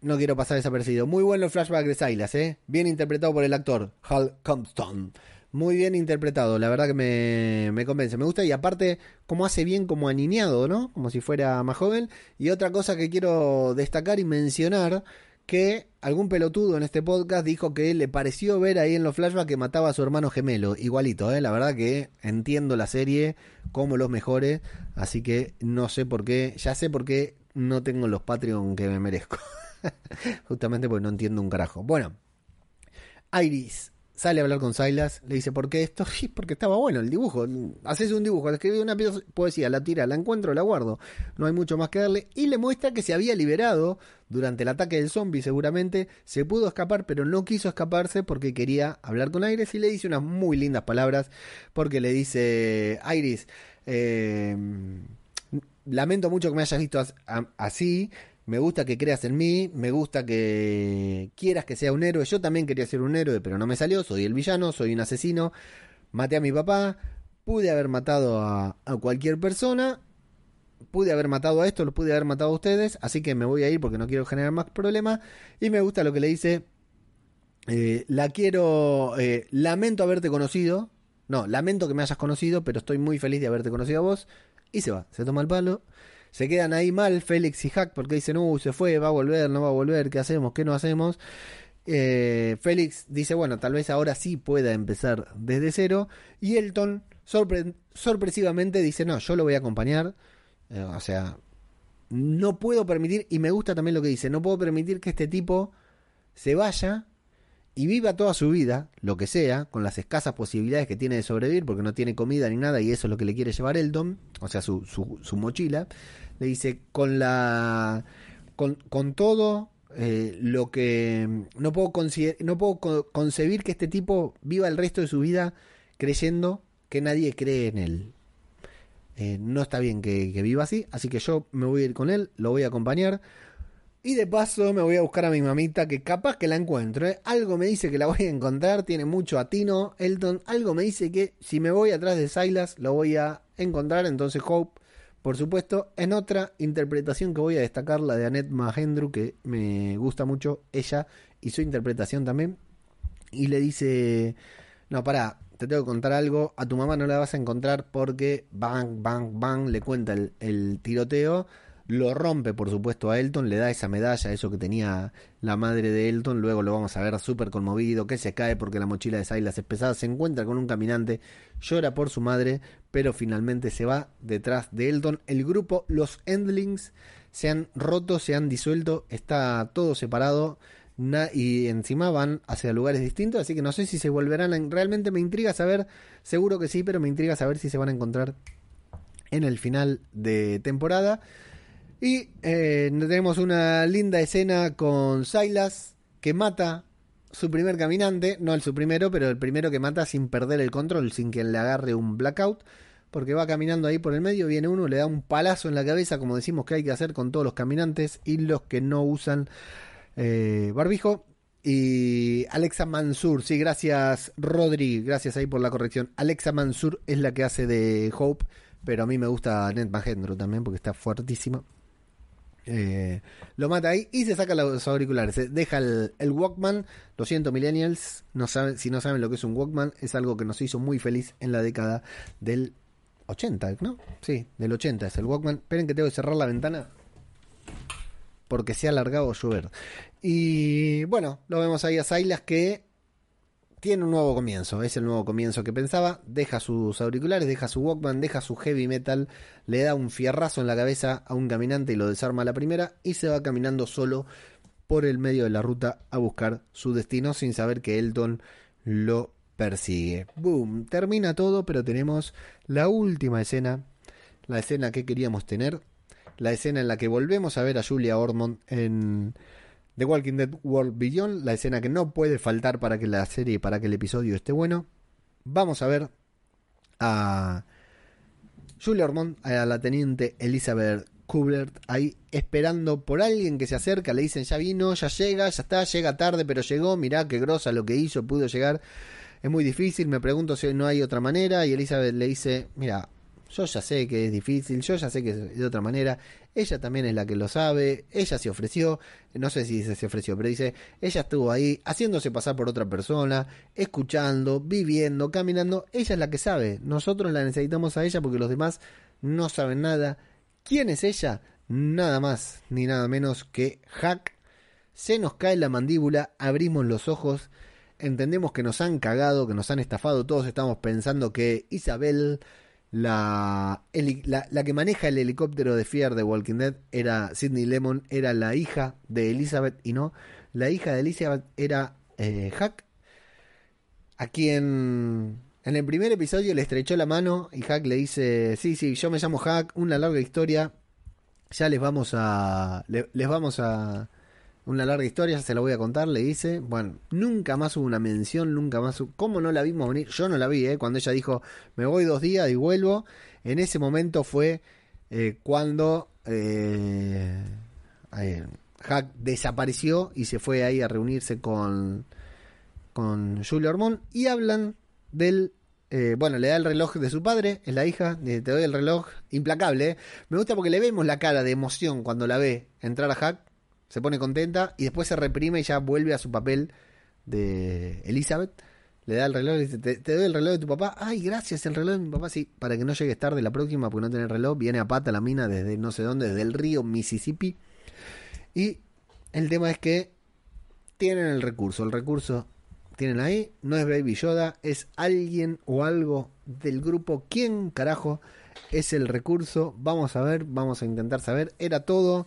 no quiero pasar desapercibido. Muy bueno el flashback de Silas, ¿eh? bien interpretado por el actor Hal Compton. Muy bien interpretado, la verdad que me, convence, me gusta y aparte como hace bien como aniñado, ¿no? Como si fuera más joven. Y otra cosa que quiero destacar y mencionar que algún pelotudo en este podcast dijo que le pareció ver ahí en los flashbacks que mataba a su hermano gemelo, igualito, ¿eh? la verdad que entiendo la serie como los mejores, así que no sé por qué, ya sé por qué no tengo los Patreon que me merezco, justamente porque no entiendo un carajo. Bueno, Iris Sale a hablar con Silas, le dice, ¿por qué esto? porque estaba bueno el dibujo. Haces un dibujo, escribí una poesía, la tira, la encuentro, la guardo. No hay mucho más que darle. Y le muestra que se había liberado durante el ataque del zombie, seguramente. Se pudo escapar, pero no quiso escaparse porque quería hablar con Iris. Y le dice unas muy lindas palabras. Porque le dice, Iris, eh, lamento mucho que me hayas visto así me gusta que creas en mí, me gusta que quieras que sea un héroe. Yo también quería ser un héroe, pero no me salió. Soy el villano, soy un asesino. Maté a mi papá, pude haber matado a, cualquier persona, pude haber matado a esto, lo pude haber matado a ustedes, así que me voy a ir porque no quiero generar más problemas. Y me gusta lo que le dice, eh, la quiero, eh, lamento haberte conocido, no, lamento que me hayas conocido, pero estoy muy feliz de haberte conocido a vos. Y se va, se toma el palo. Se quedan ahí mal Félix y Hack porque dicen, uh, se fue, va a volver, no va a volver, ¿qué hacemos? ¿Qué no hacemos? Eh, Félix dice, bueno, tal vez ahora sí pueda empezar desde cero. Y Elton sorpresivamente dice, no, yo lo voy a acompañar. Eh, o sea, no puedo permitir, y me gusta también lo que dice, no puedo permitir que este tipo se vaya y viva toda su vida, lo que sea, con las escasas posibilidades que tiene de sobrevivir, porque no tiene comida ni nada, y eso es lo que le quiere llevar Elton, o sea, su, su, mochila. Le dice, con la. con, todo eh, lo que. No puedo, no puedo concebir que este tipo viva el resto de su vida creyendo que nadie cree en él. Eh, no está bien que, viva así, así que yo me voy a ir con él, lo voy a acompañar. Y de paso me voy a buscar a mi mamita, que capaz que la encuentro. ¿eh? Algo me dice que la voy a encontrar, tiene mucho atino, Elton. Algo me dice que si me voy atrás de Silas, lo voy a encontrar. Entonces Hope, por supuesto, en otra interpretación que voy a destacar, la de Annette Mahendru, que me gusta mucho ella y su interpretación también. Y le dice, no, para, te tengo que contar algo, a tu mamá no la vas a encontrar porque bang, bang, bang, le cuenta el, tiroteo, lo rompe por supuesto a Elton, le da esa medalla, eso que tenía la madre de Elton, luego lo vamos a ver súper conmovido, que se cae porque la mochila de Silas es pesada, se encuentra con un caminante, llora por su madre, pero finalmente se va detrás de Elton. El grupo, los Endlings, se han roto, se han disuelto, está todo separado y encima van hacia lugares distintos, así que no sé si se volverán. realmente me intriga saber, seguro que sí, pero me intriga saber si se van a encontrar en el final de temporada. Y eh, tenemos una linda escena con Silas que mata su primer caminante, no el su primero, pero el primero que mata sin perder el control, sin que le agarre un blackout, porque va caminando ahí por el medio, viene uno, le da un palazo en la cabeza, como decimos que hay que hacer con todos los caminantes y los que no usan eh, barbijo. Y Alexa Mansur, sí, gracias Rodri, gracias ahí por la corrección. Alexa Mansur es la que hace de Hope, pero a mí me gusta Ned Magendro también porque está fuertísima. Eh, lo mata ahí y se saca los auriculares. deja el, Walkman. Lo siento, Millennials. No saben, si no saben lo que es un Walkman, es algo que nos hizo muy feliz en la década del 80, ¿no? Sí, del 80 es el Walkman. Esperen que tengo que cerrar la ventana porque se ha alargado llover. Y bueno, lo vemos ahí a Silas que tiene un nuevo comienzo, es el nuevo comienzo que pensaba, deja sus auriculares, deja su Walkman, deja su heavy metal, le da un fierrazo en la cabeza a un caminante y lo desarma a la primera y se va caminando solo por el medio de la ruta a buscar su destino sin saber que Elton lo persigue. Boom, termina todo, pero tenemos la última escena, la escena que queríamos tener, la escena en la que volvemos a ver a Julia Ormond en The Walking Dead World Beyond, la escena que no puede faltar para que la serie, para que el episodio esté bueno. Vamos a ver a Julia Ormond, a la teniente Elizabeth Kubert ahí esperando por alguien que se acerca, le dicen ya vino, ya llega, ya está, llega tarde, pero llegó, mirá qué grosa lo que hizo, pudo llegar. Es muy difícil, me pregunto si no hay otra manera y Elizabeth le dice, mira, yo ya sé que es difícil, yo ya sé que es de otra manera. Ella también es la que lo sabe. Ella se ofreció, no sé si se ofreció, pero dice, ella estuvo ahí haciéndose pasar por otra persona, escuchando, viviendo, caminando. Ella es la que sabe. Nosotros la necesitamos a ella porque los demás no saben nada. ¿Quién es ella? Nada más ni nada menos que Hack. Se nos cae la mandíbula, abrimos los ojos, entendemos que nos han cagado, que nos han estafado. Todos estamos pensando que Isabel la, la, que maneja el helicóptero de Fear de Walking Dead era Sidney Lemon, era la hija de Elizabeth y no, la hija de Elizabeth era eh, Hack, a quien en el primer episodio le estrechó la mano y Hack le dice, sí, sí, yo me llamo Hack, una larga historia, ya les vamos a, les vamos a, una larga historia, ya se la voy a contar, le dice. Bueno, nunca más hubo una mención, nunca más ¿Cómo no la vimos venir? Yo no la vi, ¿eh? Cuando ella dijo, me voy dos días y vuelvo. En ese momento fue eh, cuando eh, Hack desapareció y se fue ahí a reunirse con, con Julia Ormond y hablan del eh, bueno, le da el reloj de su padre, es la hija, te doy el reloj, implacable. ¿eh? Me gusta porque le vemos la cara de emoción cuando la ve entrar a Hack, se pone contenta y después se reprime y ya vuelve a su papel de Elizabeth. Le da el reloj y dice, te, doy el reloj de tu papá. Ay, gracias, el reloj de mi papá. Sí, para que no llegues tarde la próxima porque no tiene reloj. Viene a pata la mina desde no sé dónde, desde el río Mississippi. Y el tema es que tienen el recurso. El recurso tienen ahí, no es Baby Yoda, es alguien o algo del grupo. ¿Quién carajo es el recurso? Vamos a ver, vamos a intentar saber. Era todo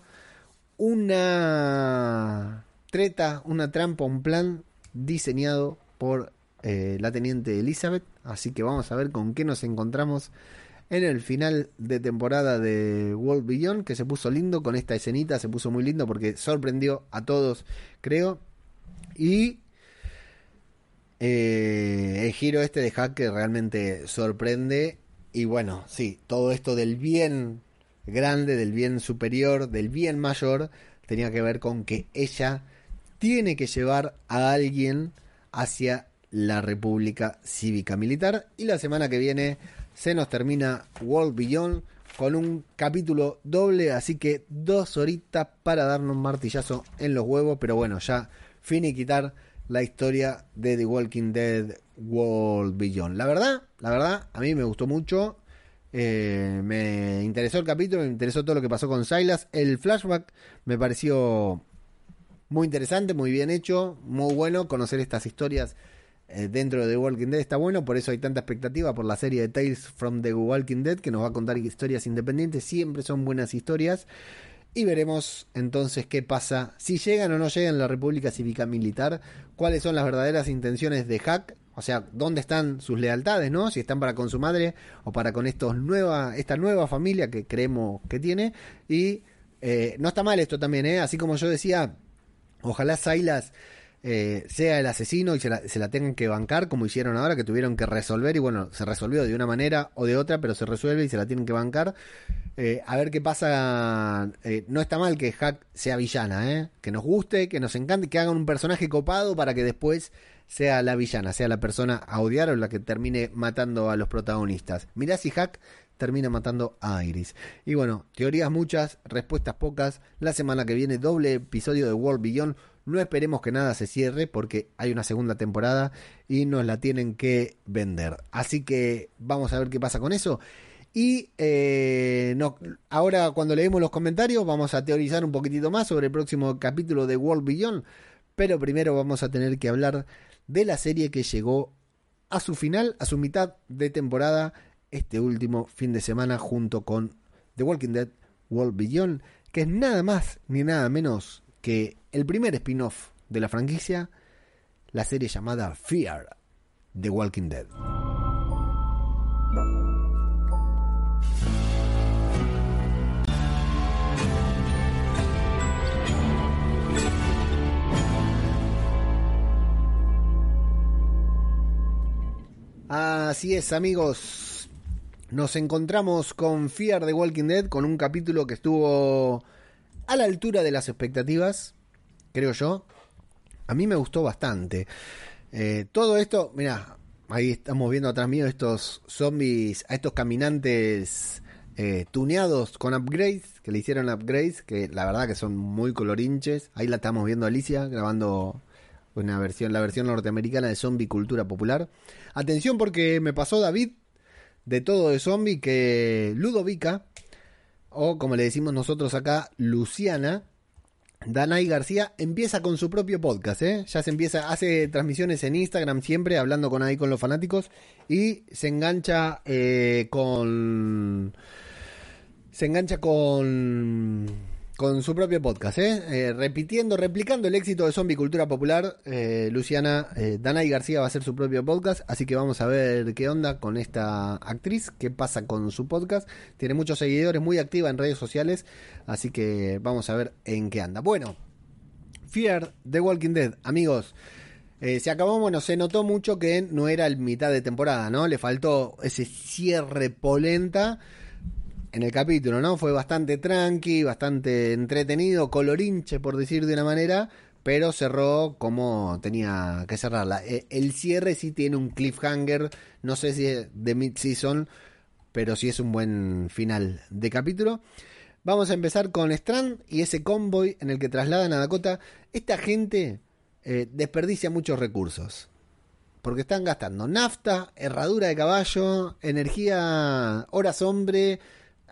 una treta, una trampa, un plan diseñado por eh, la teniente Elizabeth. Así que vamos a ver con qué nos encontramos en el final de temporada de World Beyond, que se puso lindo con esta escenita, se puso muy lindo porque sorprendió a todos, creo. Y eh, el giro este de hack que realmente sorprende. Y bueno, sí, todo esto del bien grande, del bien superior, del bien mayor, tenía que ver con que ella tiene que llevar a alguien hacia la República Cívica Militar. Y la semana que viene se nos termina World Beyond con un capítulo doble, así que dos horitas para darnos un martillazo en los huevos, pero bueno, ya finiquitar la historia de The Walking Dead World Beyond. La verdad, la verdad, a mí me gustó mucho. Eh, me interesó el capítulo, me interesó todo lo que pasó con Silas. El flashback me pareció muy interesante, muy bien hecho, muy bueno conocer estas historias eh, dentro de The Walking Dead. Está bueno, por eso hay tanta expectativa por la serie de Tales from The Walking Dead que nos va a contar historias independientes. Siempre son buenas historias. Y veremos entonces qué pasa, si llegan o no llegan la República Cívica Militar, cuáles son las verdaderas intenciones de Hack, o sea, dónde están sus lealtades, ¿no? Si están para con su madre o para con esta nueva familia que creemos que tiene. Y eh, no está mal esto también, ¿eh? Así como yo decía, ojalá Silas eh, sea el asesino y se la, se la, tengan que bancar como hicieron ahora, que tuvieron que resolver y bueno, se resolvió de una manera o de otra, pero se resuelve y se la tienen que bancar. Eh, a ver qué pasa. Eh, no está mal que Hack sea villana, que nos guste, que nos encante, que hagan un personaje copado para que después sea la villana, sea la persona a odiar o la que termine matando a los protagonistas. Mirá si Hack termina matando a Iris. Y bueno, teorías muchas, respuestas pocas. La semana que viene, doble episodio de World Beyond no esperemos que nada se cierre porque hay una segunda temporada y nos la tienen que vender. Así que vamos a ver qué pasa con eso. Y eh, no, ahora cuando leemos los comentarios vamos a teorizar un poquitito más sobre el próximo capítulo de World Beyond. Pero primero vamos a tener que hablar de la serie que llegó a su final, a su mitad de temporada, este último fin de semana junto con The Walking Dead World Beyond, que es nada más ni nada menos que el primer spin-off de la franquicia, la serie llamada Fear The Walking Dead. Así es, amigos. Nos encontramos con Fear The Walking Dead, con un capítulo que estuvo a la altura de las expectativas, creo yo. A mí me gustó bastante. Eh, todo esto, mira, ahí estamos viendo atrás mío estos zombies, a estos caminantes eh, tuneados con upgrades, que le hicieron upgrades, que la verdad que son muy colorinches. Ahí la estamos viendo Alicia grabando una versión, la versión norteamericana de Zombie Cultura Popular. Atención porque me pasó David de todo de zombie que Ludovica o como le decimos nosotros acá, Luciana, Danay García empieza con su propio podcast, ¿eh? Ya se empieza, hace transmisiones en Instagram siempre, hablando con ahí con los fanáticos, y se engancha eh, con. Se engancha con con su propio podcast, ¿eh? ¿eh? repitiendo, replicando el éxito de Zombie Cultura Popular. Eh, Luciana eh, Danay García va a hacer su propio podcast, así que vamos a ver qué onda con esta actriz, qué pasa con su podcast. Tiene muchos seguidores, muy activa en redes sociales, así que vamos a ver en qué anda. Bueno, Fear The Walking Dead, amigos. Eh, se acabó, bueno, se notó mucho que no era el mitad de temporada, ¿no? Le faltó ese cierre polenta en el capítulo, ¿no? Fue bastante tranqui, bastante entretenido, colorinche, por decir de una manera, pero cerró como tenía que cerrarla. Eh, el cierre sí tiene un cliffhanger, no sé si es de mid-season, pero sí es un buen final de capítulo. Vamos a empezar con Strand y ese convoy en el que trasladan a Dakota. Esta gente eh, desperdicia muchos recursos. Porque están gastando nafta, herradura de caballo, energía, horas hombre,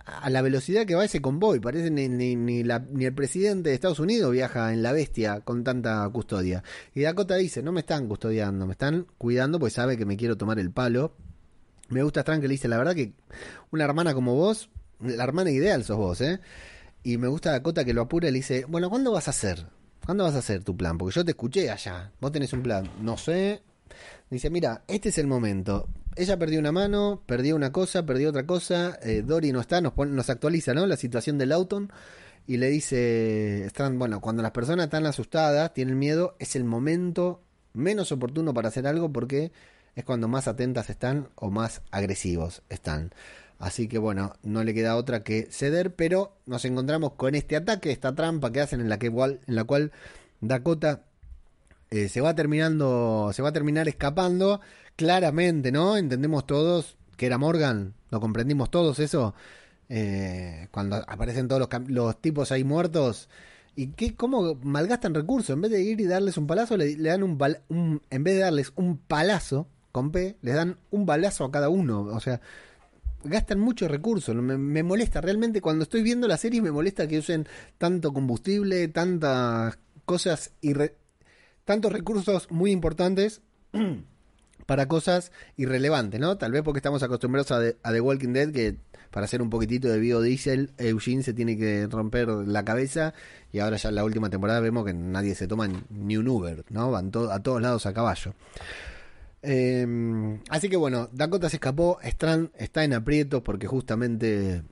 a la velocidad que va ese convoy. Parece ni, ni, ni, ni, el presidente de Estados Unidos viaja en la bestia con tanta custodia. Y Dakota dice, no me están custodiando, me están cuidando porque sabe que me quiero tomar el palo. Me gusta Strand que le dice, la verdad que una hermana como vos, la hermana ideal sos vos, ¿eh? Y me gusta Dakota que lo apura y le dice, bueno, ¿cuándo vas a hacer? ¿Cuándo vas a hacer tu plan? Porque yo te escuché allá. Vos tenés un plan. No sé. Dice, mira, este es el momento. Ella perdió una mano, perdió una cosa, perdió otra cosa. Eh, Dory no está, nos, actualiza, ¿no? La situación del Auton. Y le dice, están, bueno, cuando las personas están asustadas, tienen miedo, es el momento menos oportuno para hacer algo porque es cuando más atentas están o más agresivos están. Así que bueno, no le queda otra que ceder, pero nos encontramos con este ataque, esta trampa que hacen en la, que, en la cual Dakota eh, se va terminando, se va a terminar escapando. Claramente, ¿no? Entendemos todos que era Morgan, lo comprendimos todos eso. Eh, cuando aparecen todos los, tipos ahí muertos. ¿Y qué, cómo malgastan recursos? En vez de ir y darles un palazo, le, dan un, un, En vez de darles un palazo con les dan un balazo a cada uno. O sea, gastan mucho recursos. Me, molesta realmente cuando estoy viendo la serie, me molesta que usen tanto combustible, tantas cosas y tantos recursos muy importantes para cosas irrelevantes, ¿no? Tal vez porque estamos acostumbrados a, a, The Walking Dead que para hacer un poquitito de biodiesel Eugene se tiene que romper la cabeza y ahora ya en la última temporada vemos que nadie se toma ni un Uber, ¿no? Van a todos lados a caballo. Eh, así que bueno, Dakota se escapó, Strand está en aprietos porque justamente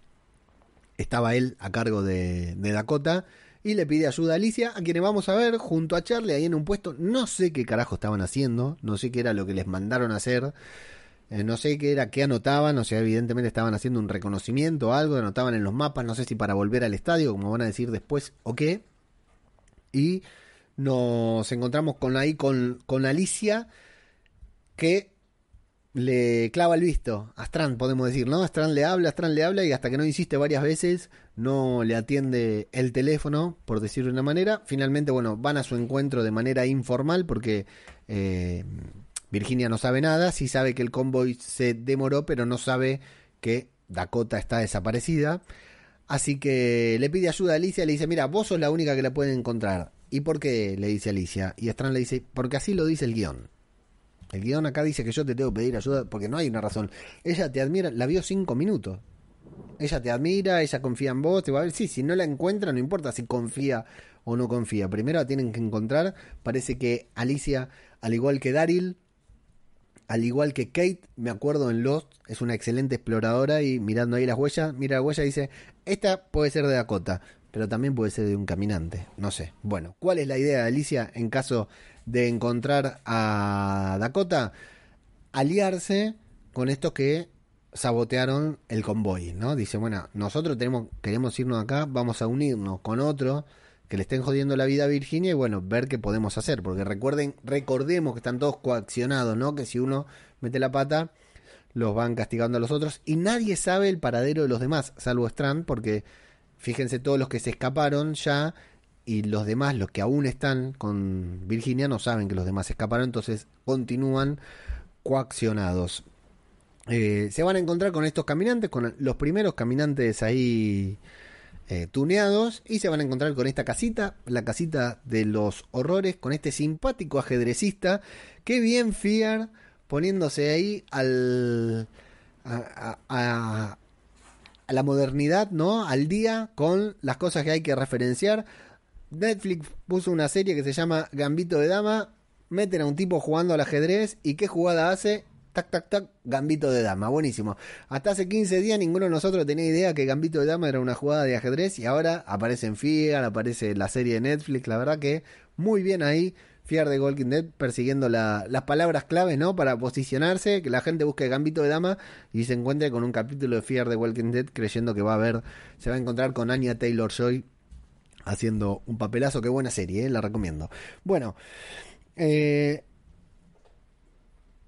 estaba él a cargo de, Dakota y le pide ayuda a Alicia, a quienes vamos a ver junto a Charlie ahí en un puesto. No sé qué carajo estaban haciendo, no sé qué era lo que les mandaron a hacer, eh, no sé qué era, qué anotaban, o sea, evidentemente estaban haciendo un reconocimiento o algo, anotaban en los mapas, no sé si para volver al estadio, como van a decir después, o qué. Y nos encontramos con ahí con, con Alicia que le clava el visto a Strand, podemos decir, ¿no? Strand le habla, Strand le habla y hasta que no insiste varias veces no le atiende el teléfono, por decirlo de una manera. Finalmente, bueno, van a su encuentro de manera informal porque eh, Virginia no sabe nada, sí sabe que el convoy se demoró, pero no sabe que Dakota está desaparecida. Así que le pide ayuda a Alicia, le dice, mira, vos sos la única que la pueden encontrar. ¿Y por qué? le dice Alicia. Y Strand le dice, porque así lo dice el guion. El guion acá dice que yo te tengo que pedir ayuda porque no hay una razón. Ella te admira, la vio cinco minutos. Ella te admira, ella confía en vos, te va a ver. Sí, si no la encuentra, no importa si confía o no confía. Primero la tienen que encontrar. Parece que Alicia, al igual que Daryl, al igual que Kate, me acuerdo en Lost, es una excelente exploradora y mirando ahí las huellas, mira la huella y dice, esta puede ser de Dakota, pero también puede ser de un caminante, no sé. Bueno, ¿cuál es la idea de Alicia en caso de encontrar a Dakota, aliarse con estos que sabotearon el convoy, ¿no? Dice, bueno, nosotros tenemos, queremos irnos acá, vamos a unirnos con otro que le estén jodiendo la vida a Virginia y bueno, ver qué podemos hacer, porque recuerden, recordemos que están todos coaccionados, ¿no? Que si uno mete la pata, los van castigando a los otros y nadie sabe el paradero de los demás, salvo Strand, porque fíjense todos los que se escaparon ya y los demás, los que aún están con Virginia, no saben que los demás escaparon, entonces continúan coaccionados. Eh, se van a encontrar con estos caminantes, con los primeros caminantes ahí eh, tuneados, y se van a encontrar con esta casita, la casita de los horrores, con este simpático ajedrecista, que bien Fear poniéndose ahí al... A la modernidad, ¿no? Al día con las cosas que hay que referenciar. Netflix puso una serie que se llama Gambito de Dama. Meten a un tipo jugando al ajedrez. ¿Y qué jugada hace? Tac, tac, tac, Gambito de Dama. Buenísimo. Hasta hace 15 días ninguno de nosotros tenía idea que Gambito de Dama era una jugada de ajedrez. Y ahora aparece en Fiat, aparece la serie de Netflix. La verdad que muy bien ahí. Fiar de Walking Dead persiguiendo las palabras claves, ¿no? Para posicionarse, que la gente busque Gambito de Dama y se encuentre con un capítulo de Fear de Walking Dead creyendo que va a ver, se va a encontrar con Anya Taylor Joy haciendo un papelazo. Qué buena serie, ¿eh? la recomiendo. Bueno, eh,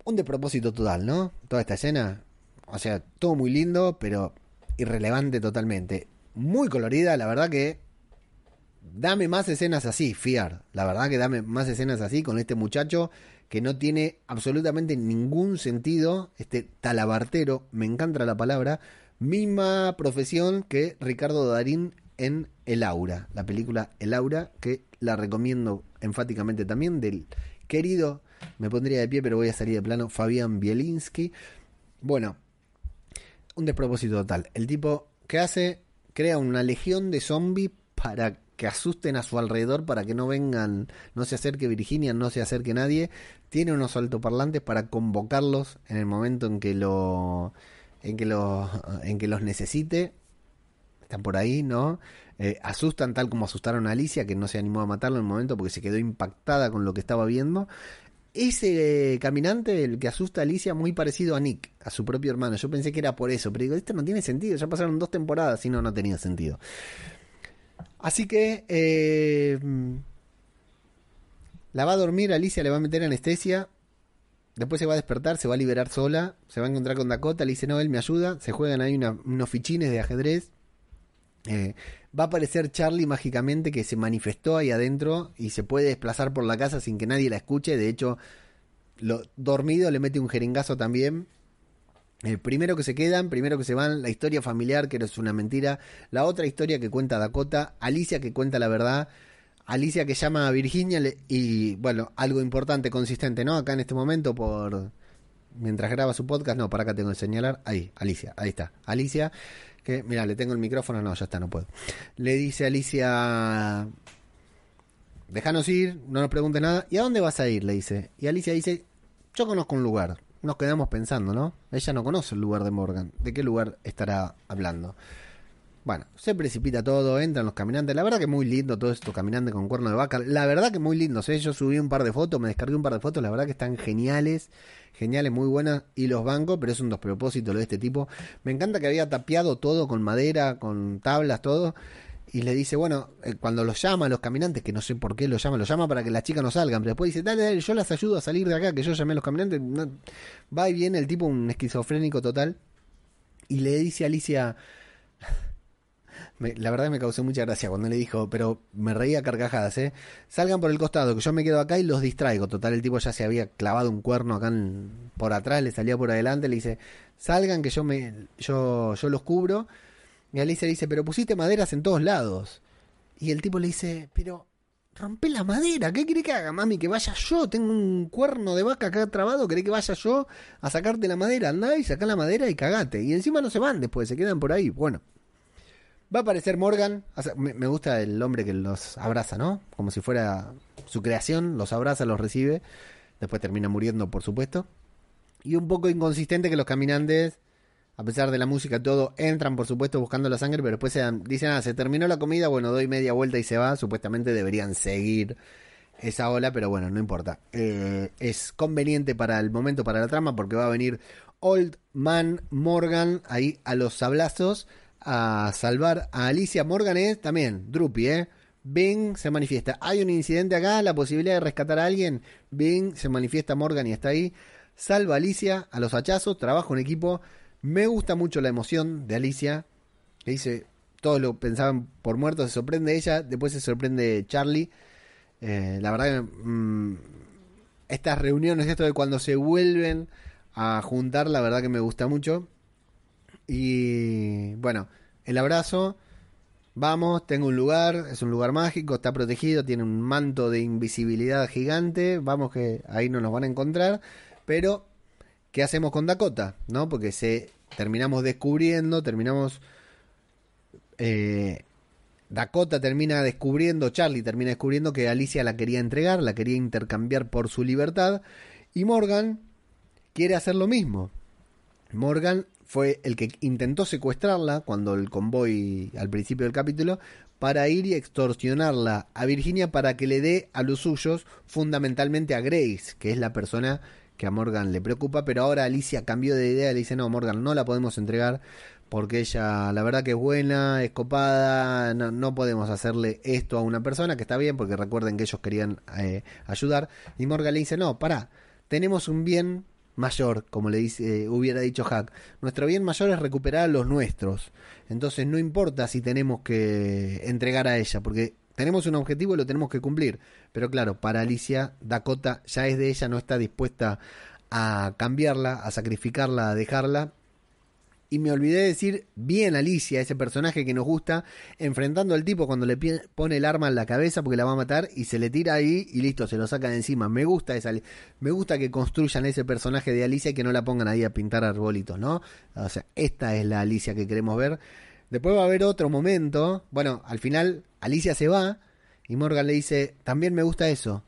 un despropósito total, ¿no? Toda esta escena. O sea, todo muy lindo, pero irrelevante totalmente. Muy colorida, la verdad que. Dame más escenas así, Fiar. La verdad que dame más escenas así con este muchacho que no tiene absolutamente ningún sentido. Este talabartero, me encanta la palabra. Misma profesión que Ricardo Darín en El Aura, la película El Aura, que la recomiendo enfáticamente también, del querido, me pondría de pie, pero voy a salir de plano, Fabián Bielinski. Bueno, un despropósito total. El tipo que hace, crea una legión de zombies para que asusten a su alrededor, para que no vengan, no se acerque Virginia, no se acerque nadie. Tiene unos altoparlantes para convocarlos en el momento en que lo en que los en que los necesite están por ahí, ¿no? Eh, asustan tal como asustaron a Alicia, que no se animó a matarlo en el momento porque se quedó impactada con lo que estaba viendo. Ese caminante, el que asusta a Alicia, muy parecido a Nick, a su propio hermano. Yo pensé que era por eso, pero digo, esto no tiene sentido. Ya pasaron dos temporadas y no, no tenía sentido. Así que eh, la va a dormir, Alicia le va a meter anestesia. Después se va a despertar, se va a liberar sola, se va a encontrar con Dakota, le dice, no, él me ayuda, se juegan ahí unos fichines de ajedrez. Eh, va a aparecer Charlie mágicamente que se manifestó ahí adentro y se puede desplazar por la casa sin que nadie la escuche. De hecho, lo, dormido le mete un jeringazo también. El primero que se quedan, primero que se van, la historia familiar, que es una mentira. La otra historia que cuenta Dakota, Alicia que cuenta la verdad. Alicia que llama a Virginia y, bueno, algo importante, consistente, ¿no? Acá en este momento por... Mientras graba su podcast, no, para acá tengo que señalar. Ahí, Alicia, ahí está. Alicia, que, mira, le tengo el micrófono, no, ya está, no puedo. Le dice Alicia, déjanos ir, no nos pregunte nada. ¿Y a dónde vas a ir? Le dice. Y Alicia dice, yo conozco un lugar. Nos quedamos pensando, ¿no? Ella no conoce el lugar de Morgan. ¿De qué lugar estará hablando? Bueno, se precipita todo, entran los caminantes. La verdad que muy lindo todo esto, caminante con cuerno de vaca. La verdad que muy lindo. ¿eh? Yo subí un par de fotos, me descargué un par de fotos. La verdad que están geniales, geniales, muy buenas. Y los bancos, pero es un despropósito lo de este tipo. Me encanta que había tapiado todo con madera, con tablas, todo. Y le dice, bueno, eh, cuando los llama a los caminantes, que no sé por qué los llama, los llama para que las chicas no salgan. Pero después dice, dale, dale, yo las ayudo a salir de acá, que yo llamé a los caminantes. va y viene el tipo, un esquizofrénico total. Y le dice a Alicia la verdad me causó mucha gracia cuando le dijo, pero me reía carcajadas, ¿eh? Salgan por el costado, que yo me quedo acá y los distraigo. Total, el tipo ya se había clavado un cuerno acá por atrás, le salía por adelante, le dice, salgan que yo me yo, yo los cubro. Y Alicia le dice, pero pusiste maderas en todos lados. Y el tipo le dice, pero rompe la madera, ¿qué quiere que haga, mami? Que vaya yo, tengo un cuerno de vaca acá trabado, ¿querés que vaya yo a sacarte la madera? Andá y saca la madera y cagate. Y encima no se van después, se quedan por ahí. Bueno, Va a aparecer Morgan. Me gusta el hombre que los abraza, ¿no? Como si fuera su creación. Los abraza, los recibe. Después termina muriendo, por supuesto. Y un poco inconsistente que los caminantes, a pesar de la música, todo, entran, por supuesto, buscando la sangre. Pero después se dicen, ah, se terminó la comida. Bueno, doy media vuelta y se va. Supuestamente deberían seguir esa ola, pero bueno, no importa. Eh, es conveniente para el momento, para la trama, porque va a venir Old Man Morgan ahí a los sablazos a salvar a Alicia Morgan es también Drupi, ¿eh? Bing se manifiesta. Hay un incidente acá, la posibilidad de rescatar a alguien. Bing se manifiesta Morgan y está ahí. Salva a Alicia a los hachazos, trabajo en equipo. Me gusta mucho la emoción de Alicia. Le dice, todos lo pensaban por muerto, se sorprende ella, después se sorprende Charlie. Eh, la verdad que mm, estas reuniones, esto de cuando se vuelven a juntar, la verdad que me gusta mucho. Y bueno, el abrazo. Vamos, tengo un lugar, es un lugar mágico, está protegido, tiene un manto de invisibilidad gigante. Vamos que ahí no nos van a encontrar. Pero, ¿qué hacemos con Dakota? ¿No? Porque se terminamos descubriendo, terminamos. Eh, Dakota termina descubriendo, Charlie termina descubriendo que Alicia la quería entregar, la quería intercambiar por su libertad. Y Morgan quiere hacer lo mismo. Morgan fue el que intentó secuestrarla cuando el convoy al principio del capítulo para ir y extorsionarla a Virginia para que le dé a los suyos, fundamentalmente a Grace, que es la persona que a Morgan le preocupa, pero ahora Alicia cambió de idea, le dice, no, Morgan, no la podemos entregar porque ella la verdad que es buena, es copada, no, podemos hacerle esto a una persona, que está bien, porque recuerden que ellos querían eh, ayudar. Y Morgan le dice, no, para, tenemos un bien mayor, como le dice, hubiera dicho Hack. Nuestro bien mayor es recuperar a los nuestros. Entonces no importa si tenemos que entregar a ella, porque tenemos un objetivo y lo tenemos que cumplir. Pero claro, para Alicia, Dakota ya es de ella, no está dispuesta a cambiarla, a sacrificarla, a dejarla. Y me olvidé de decir bien Alicia, ese personaje que nos gusta, enfrentando al tipo cuando le pone el arma en la cabeza porque la va a matar y se le tira ahí y listo, se lo saca de encima. Me gusta esa, me gusta que construyan ese personaje de Alicia y que no la pongan ahí a pintar arbolitos, ¿no? O sea, esta es la Alicia que queremos ver. Después va a haber otro momento. Bueno, al final Alicia se va y Morgan le dice, también me gusta eso.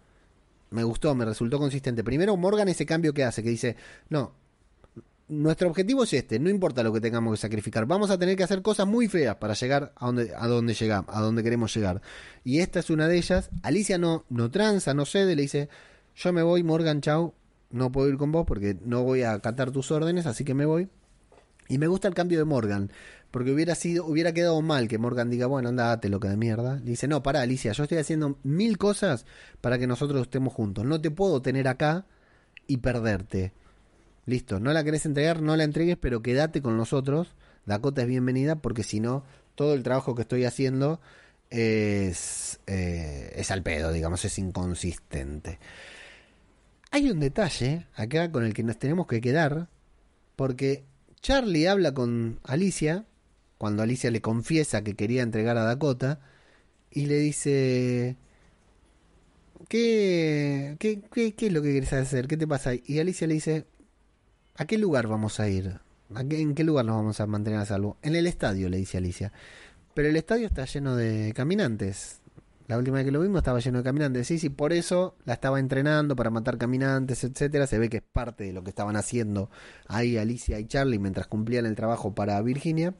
Me gustó, me resultó consistente. Primero Morgan ese cambio que hace, que dice, no, nuestro objetivo es este, no importa lo que tengamos que sacrificar, vamos a tener que hacer cosas muy feas para llegar a donde, a donde llegamos, a donde queremos llegar. Y esta es una de ellas. Alicia no, no tranza, no cede, le dice, yo me voy, Morgan, chau, no puedo ir con vos porque no voy a acatar tus órdenes, así que me voy. Y me gusta el cambio de Morgan, porque hubiera sido, hubiera quedado mal que Morgan diga, bueno, andate lo que de mierda. Dice, no, para Alicia, yo estoy haciendo mil cosas para que nosotros estemos juntos. No te puedo tener acá y perderte. Listo, no la querés entregar, no la entregues, pero quédate con nosotros. Dakota es bienvenida porque si no, todo el trabajo que estoy haciendo es, eh, es al pedo, digamos, es inconsistente. Hay un detalle acá con el que nos tenemos que quedar, porque Charlie habla con Alicia, cuando Alicia le confiesa que quería entregar a Dakota, y le dice, ¿qué, qué, qué, qué es lo que quieres hacer? ¿Qué te pasa? Y Alicia le dice, ¿A qué lugar vamos a ir? ¿En qué lugar nos vamos a mantener a salvo? En el estadio, le dice Alicia. Pero el estadio está lleno de caminantes. La última vez que lo vimos estaba lleno de caminantes. Sí, sí, por eso la estaba entrenando para matar caminantes, etcétera. Se ve que es parte de lo que estaban haciendo ahí Alicia y Charlie mientras cumplían el trabajo para Virginia.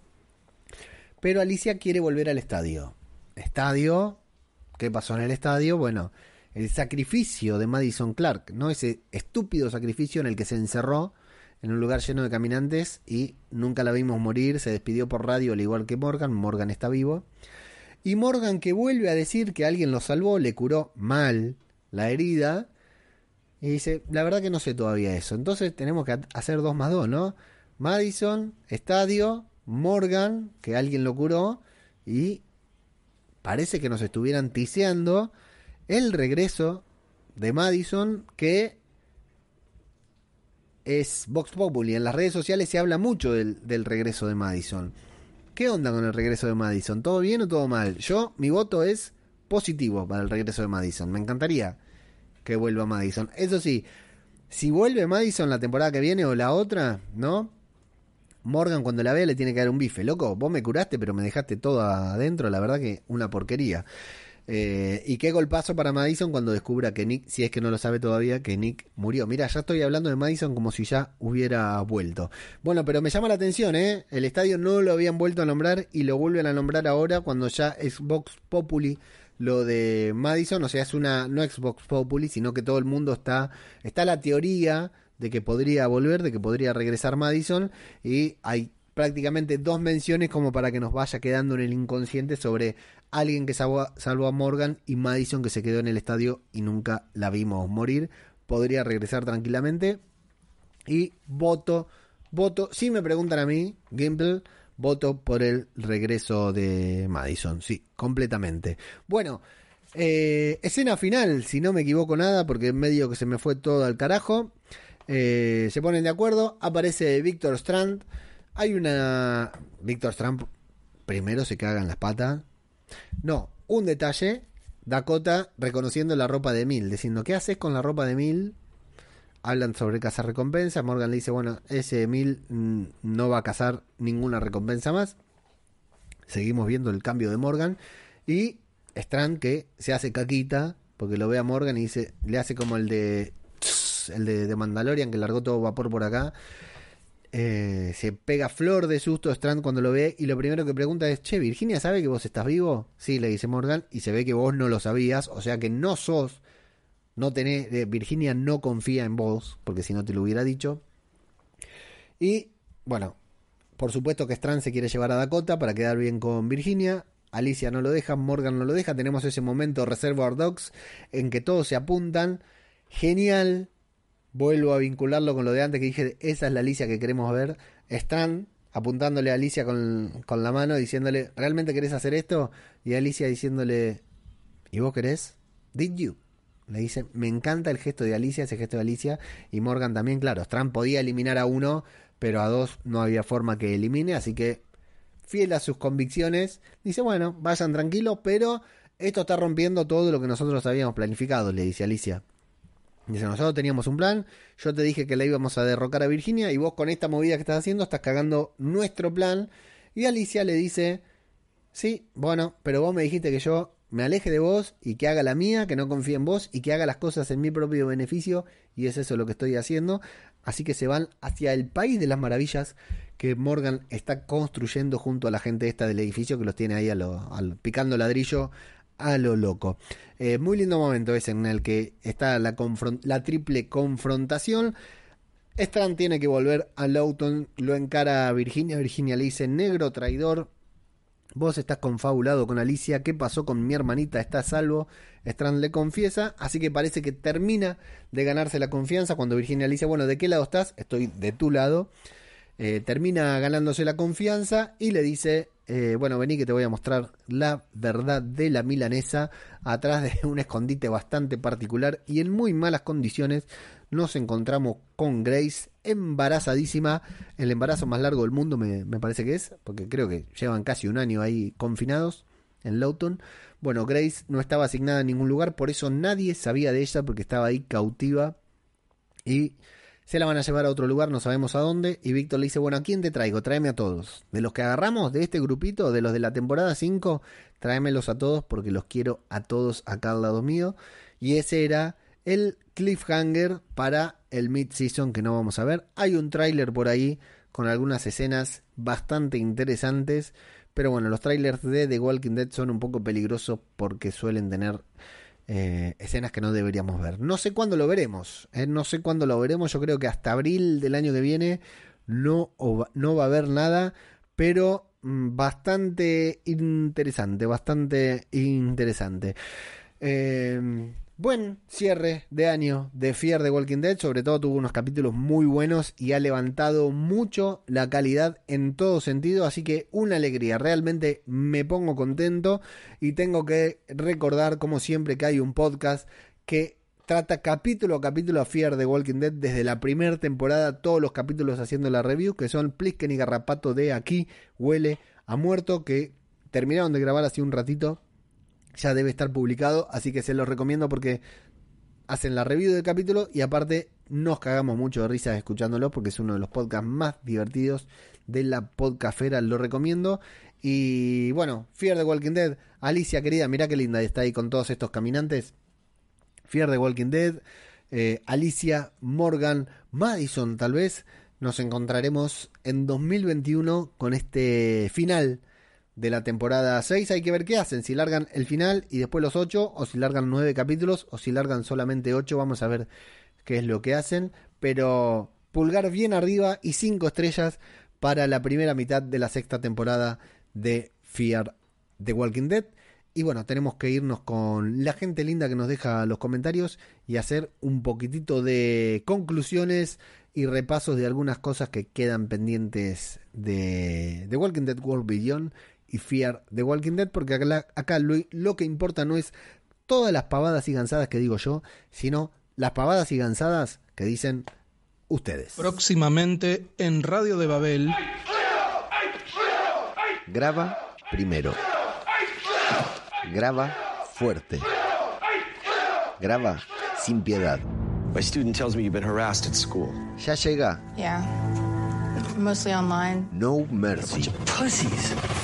Pero Alicia quiere volver al estadio. Estadio. ¿Qué pasó en el estadio? Bueno, el sacrificio de Madison Clark, ¿no? Ese estúpido sacrificio en el que se encerró en un lugar lleno de caminantes y nunca la vimos morir, se despidió por radio al igual que Morgan, Morgan está vivo. Y Morgan que vuelve a decir que alguien lo salvó, le curó mal la herida. Y dice, la verdad que no sé todavía eso. Entonces tenemos que hacer dos más dos, ¿no? Madison, Estadio, Morgan, que alguien lo curó. Y parece que nos estuvieran tiseando el regreso de Madison que es Vox Populi. En las redes sociales se habla mucho del, regreso de Madison. ¿Qué onda con el regreso de Madison? ¿Todo bien o todo mal? Yo, mi voto es positivo para el regreso de Madison. Me encantaría que vuelva Madison. Eso sí, si vuelve Madison la temporada que viene o la otra, ¿no? Morgan cuando la ve le tiene que dar un bife. Loco, vos me curaste pero me dejaste todo adentro. La verdad que una porquería. Eh, y qué golpazo para Madison cuando descubra que Nick, si es que no lo sabe todavía, que Nick murió. Mira, ya estoy hablando de Madison como si ya hubiera vuelto. Bueno, pero me llama la atención, ¿eh? El estadio no lo habían vuelto a nombrar y lo vuelven a nombrar ahora cuando ya Vox Populi lo de Madison, o sea, es una no Xbox Populi, sino que todo el mundo está está la teoría de que podría volver, de que podría regresar Madison y hay prácticamente dos menciones como para que nos vaya quedando en el inconsciente sobre alguien que salvó, a Morgan y Madison que se quedó en el estadio y nunca la vimos morir. Podría regresar tranquilamente. Y voto, voto, si me preguntan a mí, Gimple, voto por el regreso de Madison. Sí, completamente. Bueno, eh, escena final, si no me equivoco nada, porque medio que se me fue todo al carajo. Eh, se ponen de acuerdo, aparece Víctor Strand. Hay una. Víctor Strand primero se caga las patas no, un detalle, Dakota reconociendo la ropa de Mil, diciendo, ¿qué haces con la ropa de Mil? Hablan sobre cazar recompensa. Morgan le dice, bueno, ese Mil mm, no va a cazar ninguna recompensa más. Seguimos viendo el cambio de Morgan. Y Strand que se hace caquita, porque lo ve a Morgan y dice, le hace como el de el de, Mandalorian que largó todo vapor por acá eh, se pega flor de susto Strand cuando lo ve y lo primero que pregunta es, che, Virginia sabe que vos estás vivo? Sí, le dice Morgan y se ve que vos no lo sabías, o sea que no sos, no tenés, eh, Virginia no confía en vos, porque si no te lo hubiera dicho. Y bueno, por supuesto que Strand se quiere llevar a Dakota para quedar bien con Virginia. Alicia no lo deja, Morgan no lo deja. Tenemos ese momento Reservoir Dogs en que todos se apuntan. Genial. Vuelvo a vincularlo con lo de antes que dije, esa es la Alicia que queremos ver. Strand apuntándole a Alicia con, con la mano, diciéndole, ¿realmente querés hacer esto? Y Alicia diciéndole, ¿y vos querés? Did you? Le dice, me encanta el gesto de Alicia, ese gesto de Alicia. Y Morgan también, claro, Strand podía eliminar a uno, pero a dos no había forma que elimine, así que fiel a sus convicciones, dice, bueno, vayan tranquilos, pero esto está rompiendo todo lo que nosotros habíamos planificado, le dice Alicia. Dice, nosotros teníamos un plan, yo te dije que la íbamos a derrocar a Virginia y vos con esta movida que estás haciendo estás cagando nuestro plan. Y Alicia le dice, sí, bueno, pero vos me dijiste que yo me aleje de vos y que haga la mía, que no confíe en vos y que haga las cosas en mi propio beneficio y es eso lo que estoy haciendo. Así que se van hacia el país de las maravillas que Morgan está construyendo junto a la gente esta del edificio que los tiene ahí a lo, picando ladrillo a lo loco. Eh, muy lindo momento ese en el que está la, triple confrontación. Strand tiene que volver a Lawton, lo encara a Virginia. Virginia le dice: Negro traidor, Vos estás confabulado con Alicia. ¿Qué pasó con mi hermanita? ¿Está salvo? Strand le confiesa. Así que parece que termina de ganarse la confianza cuando Virginia le dice, bueno, ¿de qué lado estás? Estoy de tu lado. Eh, termina ganándose la confianza y le dice, eh, bueno, vení que te voy a mostrar la verdad de la milanesa atrás de un escondite bastante particular y en muy malas condiciones nos encontramos con Grace embarazadísima, el embarazo más largo del mundo me, parece que es, porque creo que llevan casi un año ahí confinados en Lawton. Bueno, Grace no estaba asignada en ningún lugar, por eso nadie sabía de ella porque estaba ahí cautiva y se la van a llevar a otro lugar, no sabemos a dónde. Y Víctor le dice, bueno, ¿a quién te traigo? Tráeme a todos. De los que agarramos, de este grupito, de los de la temporada 5, tráemelos a todos porque los quiero a todos acá al lado mío. Y ese era el cliffhanger para el mid-season que no vamos a ver. Hay un tráiler por ahí con algunas escenas bastante interesantes. Pero bueno, los trailers de The Walking Dead son un poco peligrosos porque suelen tener eh, escenas que no deberíamos ver. No sé cuándo lo veremos. Eh, no sé cuándo lo veremos. Yo creo que hasta abril del año que viene no, no va a haber nada. Pero mm, bastante interesante. Bastante interesante. Eh, Buen cierre de año de Fear de Walking Dead, sobre todo tuvo unos capítulos muy buenos y ha levantado mucho la calidad en todo sentido, así que una alegría, realmente me pongo contento y tengo que recordar como siempre que hay un podcast que trata capítulo a capítulo a Fear de Walking Dead desde la primera temporada, todos los capítulos haciendo la review, que son Plisken y Garrapato de Aquí Huele a Muerto, que terminaron de grabar hace un ratito ya debe estar publicado, así que se los recomiendo porque hacen la review del capítulo y aparte nos cagamos mucho de risas escuchándolo porque es uno de los podcasts más divertidos de la podcastera, lo recomiendo. Y bueno, Fear de Walking Dead, Alicia querida, mira qué linda está ahí con todos estos caminantes. Fear de Walking Dead, eh, Alicia, Morgan, Madison tal vez. Nos encontraremos en 2021 con este final de la temporada 6. Hay que ver qué hacen, si largan el final y después los 8, o si largan 9 capítulos, o si largan solamente 8. Vamos a ver qué es lo que hacen. Pero pulgar bien arriba y 5 estrellas para la primera mitad de la sexta temporada de Fear the Walking Dead. Y bueno, tenemos que irnos con la gente linda que nos deja los comentarios y hacer un poquitito de conclusiones y repasos de algunas cosas que quedan pendientes de Walking Dead World Beyond y Fear de Walking Dead, porque acá, lo, que importa no es todas las pavadas y gansadas que digo yo, sino las pavadas y gansadas que dicen ustedes. Próximamente en Radio de Babel. Graba primero. Graba fuerte. Graba sin piedad. My student tells me you've been harassed at school. Ya llega. Yeah. Mostly online. No mercy. Pussies. I look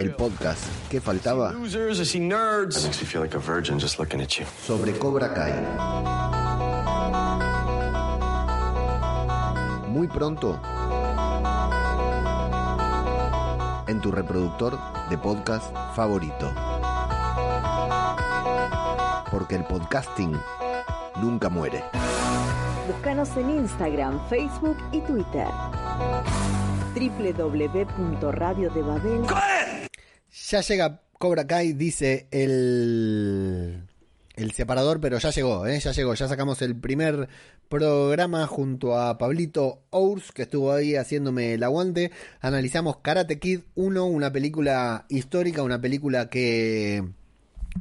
El podcast que faltaba. Losers, I see nerds. That makes me feel like a virgin just looking at you. Sobre Cobra Kai. Muy pronto. En tu reproductor de podcast favorito. Porque el podcasting nunca muere. Búscanos en Instagram, Facebook y Twitter. www.radiodebabel. Ya llega Cobra Kai, dice el, el separador, pero ya llegó, ¿eh? ya llegó. Ya sacamos el primer programa junto a Pablito Ours, que estuvo ahí haciéndome el aguante. Analizamos Karate Kid 1, una película histórica, una película que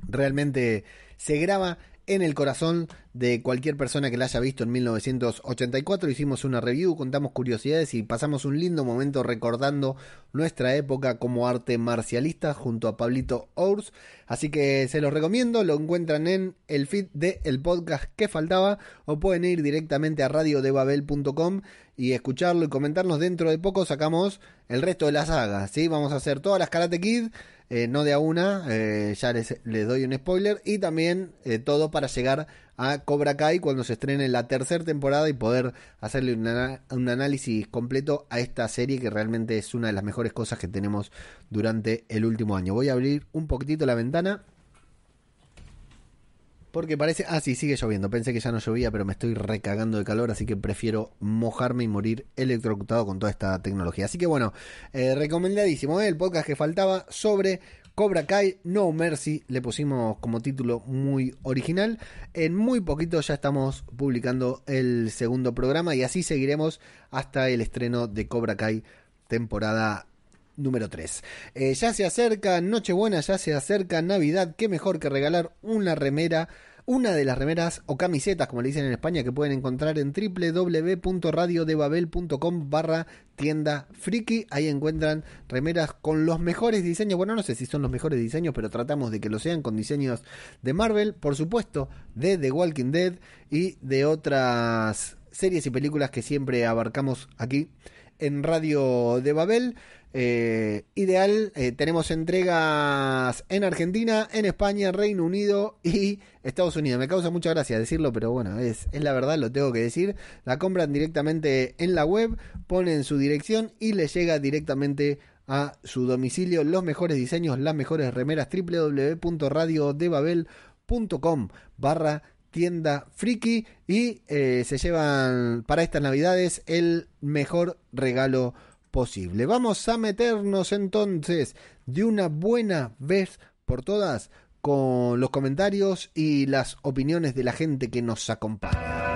realmente se graba en el corazón de cualquier persona que la haya visto en 1984. Hicimos una review, contamos curiosidades y pasamos un lindo momento recordando nuestra época como arte marcialista junto a Pablito Ours. Así que se los recomiendo, lo encuentran en el feed del el podcast que faltaba o pueden ir directamente a radiodebabel.com y escucharlo y comentarnos. Dentro de poco sacamos el resto de la saga, ¿sí? Vamos a hacer todas las Karate Kid eh, no de a una, eh, ya les, les, doy un spoiler, y también eh, todo para llegar a Cobra Kai cuando se estrene la tercera temporada y poder hacerle un análisis completo a esta serie que realmente es una de las mejores cosas que tenemos durante el último año. Voy a abrir un poquitito la ventana. Porque parece... Ah, sí, sigue lloviendo. Pensé que ya no llovía, pero me estoy recagando de calor, así que prefiero mojarme y morir electrocutado con toda esta tecnología. Así que bueno, eh, recomendadísimo ¿eh? el podcast que faltaba sobre Cobra Kai No Mercy. Le pusimos como título muy original. En muy poquito ya estamos publicando el segundo programa y así seguiremos hasta el estreno de Cobra Kai temporada número 3. Eh, ya se acerca Nochebuena, ya se acerca Navidad. Qué mejor que regalar una remera. Una de las remeras o camisetas, como le dicen en España, que pueden encontrar en www.radiodebabel.com barra tienda friki. Ahí encuentran remeras con los mejores diseños. Bueno, no sé si son los mejores diseños, pero tratamos de que lo sean con diseños de Marvel, por supuesto, de The Walking Dead y de otras series y películas que siempre abarcamos aquí en Radio de Babel. Eh, ideal, eh, tenemos entregas en Argentina, en España, Reino Unido y Estados Unidos. Me causa mucha gracia decirlo, pero bueno, es, la verdad, lo tengo que decir. La compran directamente en la web, ponen su dirección y les llega directamente a su domicilio los mejores diseños, las mejores remeras www.radiodebabel.com barra tienda friki y eh, se llevan para estas navidades el mejor regalo posible. Vamos a meternos entonces de una buena vez por todas con los comentarios y las opiniones de la gente que nos acompaña.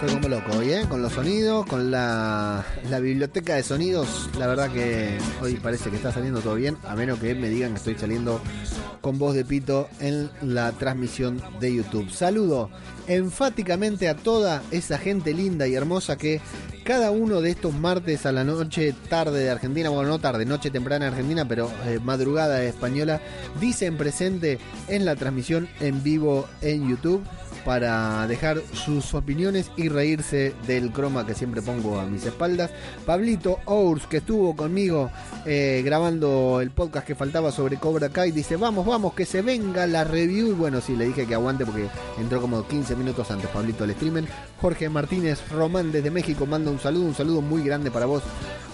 Estoy como loco hoy, ¿eh? Con los sonidos, con la, biblioteca de sonidos. La verdad que hoy parece que está saliendo todo bien, a menos que me digan que estoy saliendo con voz de pito en la transmisión de YouTube. Saludo enfáticamente a toda esa gente linda y hermosa que cada uno de estos martes a la noche, tarde de Argentina, bueno, no tarde, noche temprana de Argentina, pero eh, madrugada española, dicen presente en la transmisión en vivo en YouTube para dejar sus opiniones y reírse del croma que siempre pongo a mis espaldas. Pablito Ours, que estuvo conmigo eh, grabando el podcast que faltaba sobre Cobra Kai, dice, vamos, vamos, que se venga la review. Y bueno, sí, le dije que aguante porque entró como 15 minutos antes Pablito al streamer. Jorge Martínez Román desde México manda un saludo, un saludo muy grande para vos,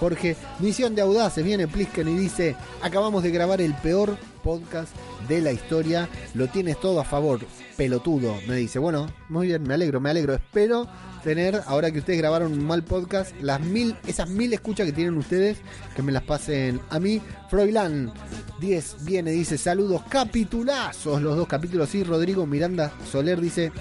Jorge. Misión de Audaces viene Plisken y dice, acabamos de grabar el peor podcast de la historia, lo tienes todo a favor, pelotudo, me dice. Bueno, muy bien, me alegro, me alegro. Espero tener, ahora que ustedes grabaron un mal podcast, las mil, esas mil escuchas que tienen ustedes, que me las pasen a mí. Froilán 10 viene, dice saludos, capitulazos, los dos capítulos. Y Rodrigo Miranda Soler dice,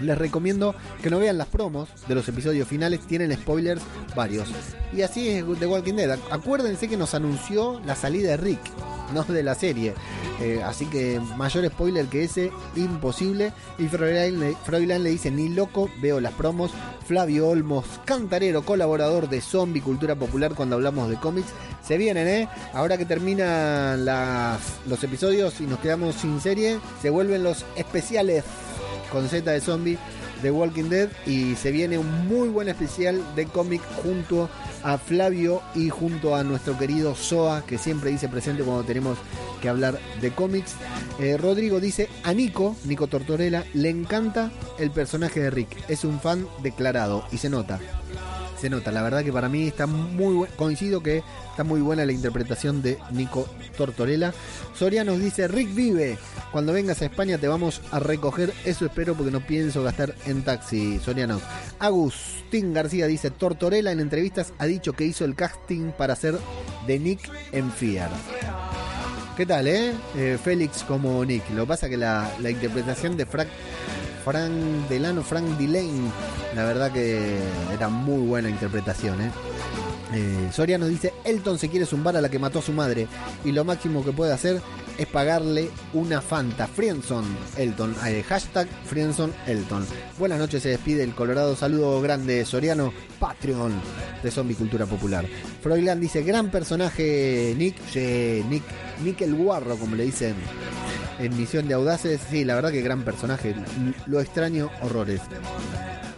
les recomiendo que no vean las promos de los episodios finales, tienen spoilers varios. Y así es The Walking Dead. Acuérdense que nos anunció la salida de Rick, no de la serie. Eh, así que mayor spoiler que ese, imposible. Y Froilán le dice, ni loco, veo las promos. Flavio Olmos, cantarero, colaborador de Zombie Cultura Popular cuando hablamos de cómics. Se vienen, ¿eh? Ahora que terminan las, los episodios y nos quedamos sin serie, se vuelven los especiales con Z de Zombie de Walking Dead y se viene un muy buen especial de cómic junto a Flavio y junto a nuestro querido Soa que siempre dice presente cuando tenemos que hablar de cómics. Eh, Rodrigo dice a Nico, Nico Tortorella, le encanta el personaje de Rick, es un fan declarado y se nota. Se nota, la verdad que para mí está muy. Coincido que está muy buena la interpretación de Nico Tortorella. Soria nos dice: Rick vive, Cuando vengas a España te vamos a recoger. Eso espero porque no pienso gastar en taxi, Soriano. Agustín García dice: Tortorella en entrevistas ha dicho que hizo el casting para ser de Nick en Fear. ¿Qué tal, eh? Eh, Félix como Nick. Lo que pasa que la, la interpretación de Frank, Frank Delano, Frank Delane, la verdad que era muy buena interpretación, eh. Eh, Soriano dice, Elton se quiere zumbar a la que mató a su madre y lo máximo que puede hacer es pagarle una Fanta. Frienson Elton. Eh, hashtag Frienson Elton. Buenas noches, se despide el Colorado. Saludo grande, Soriano, Patreon de Zombie Cultura Popular. Froilán dice, gran personaje Nick. Nick, Nick el Guarro, como le dicen en Misión de Audaces. Sí, la verdad que gran personaje. Lo extraño, horrores.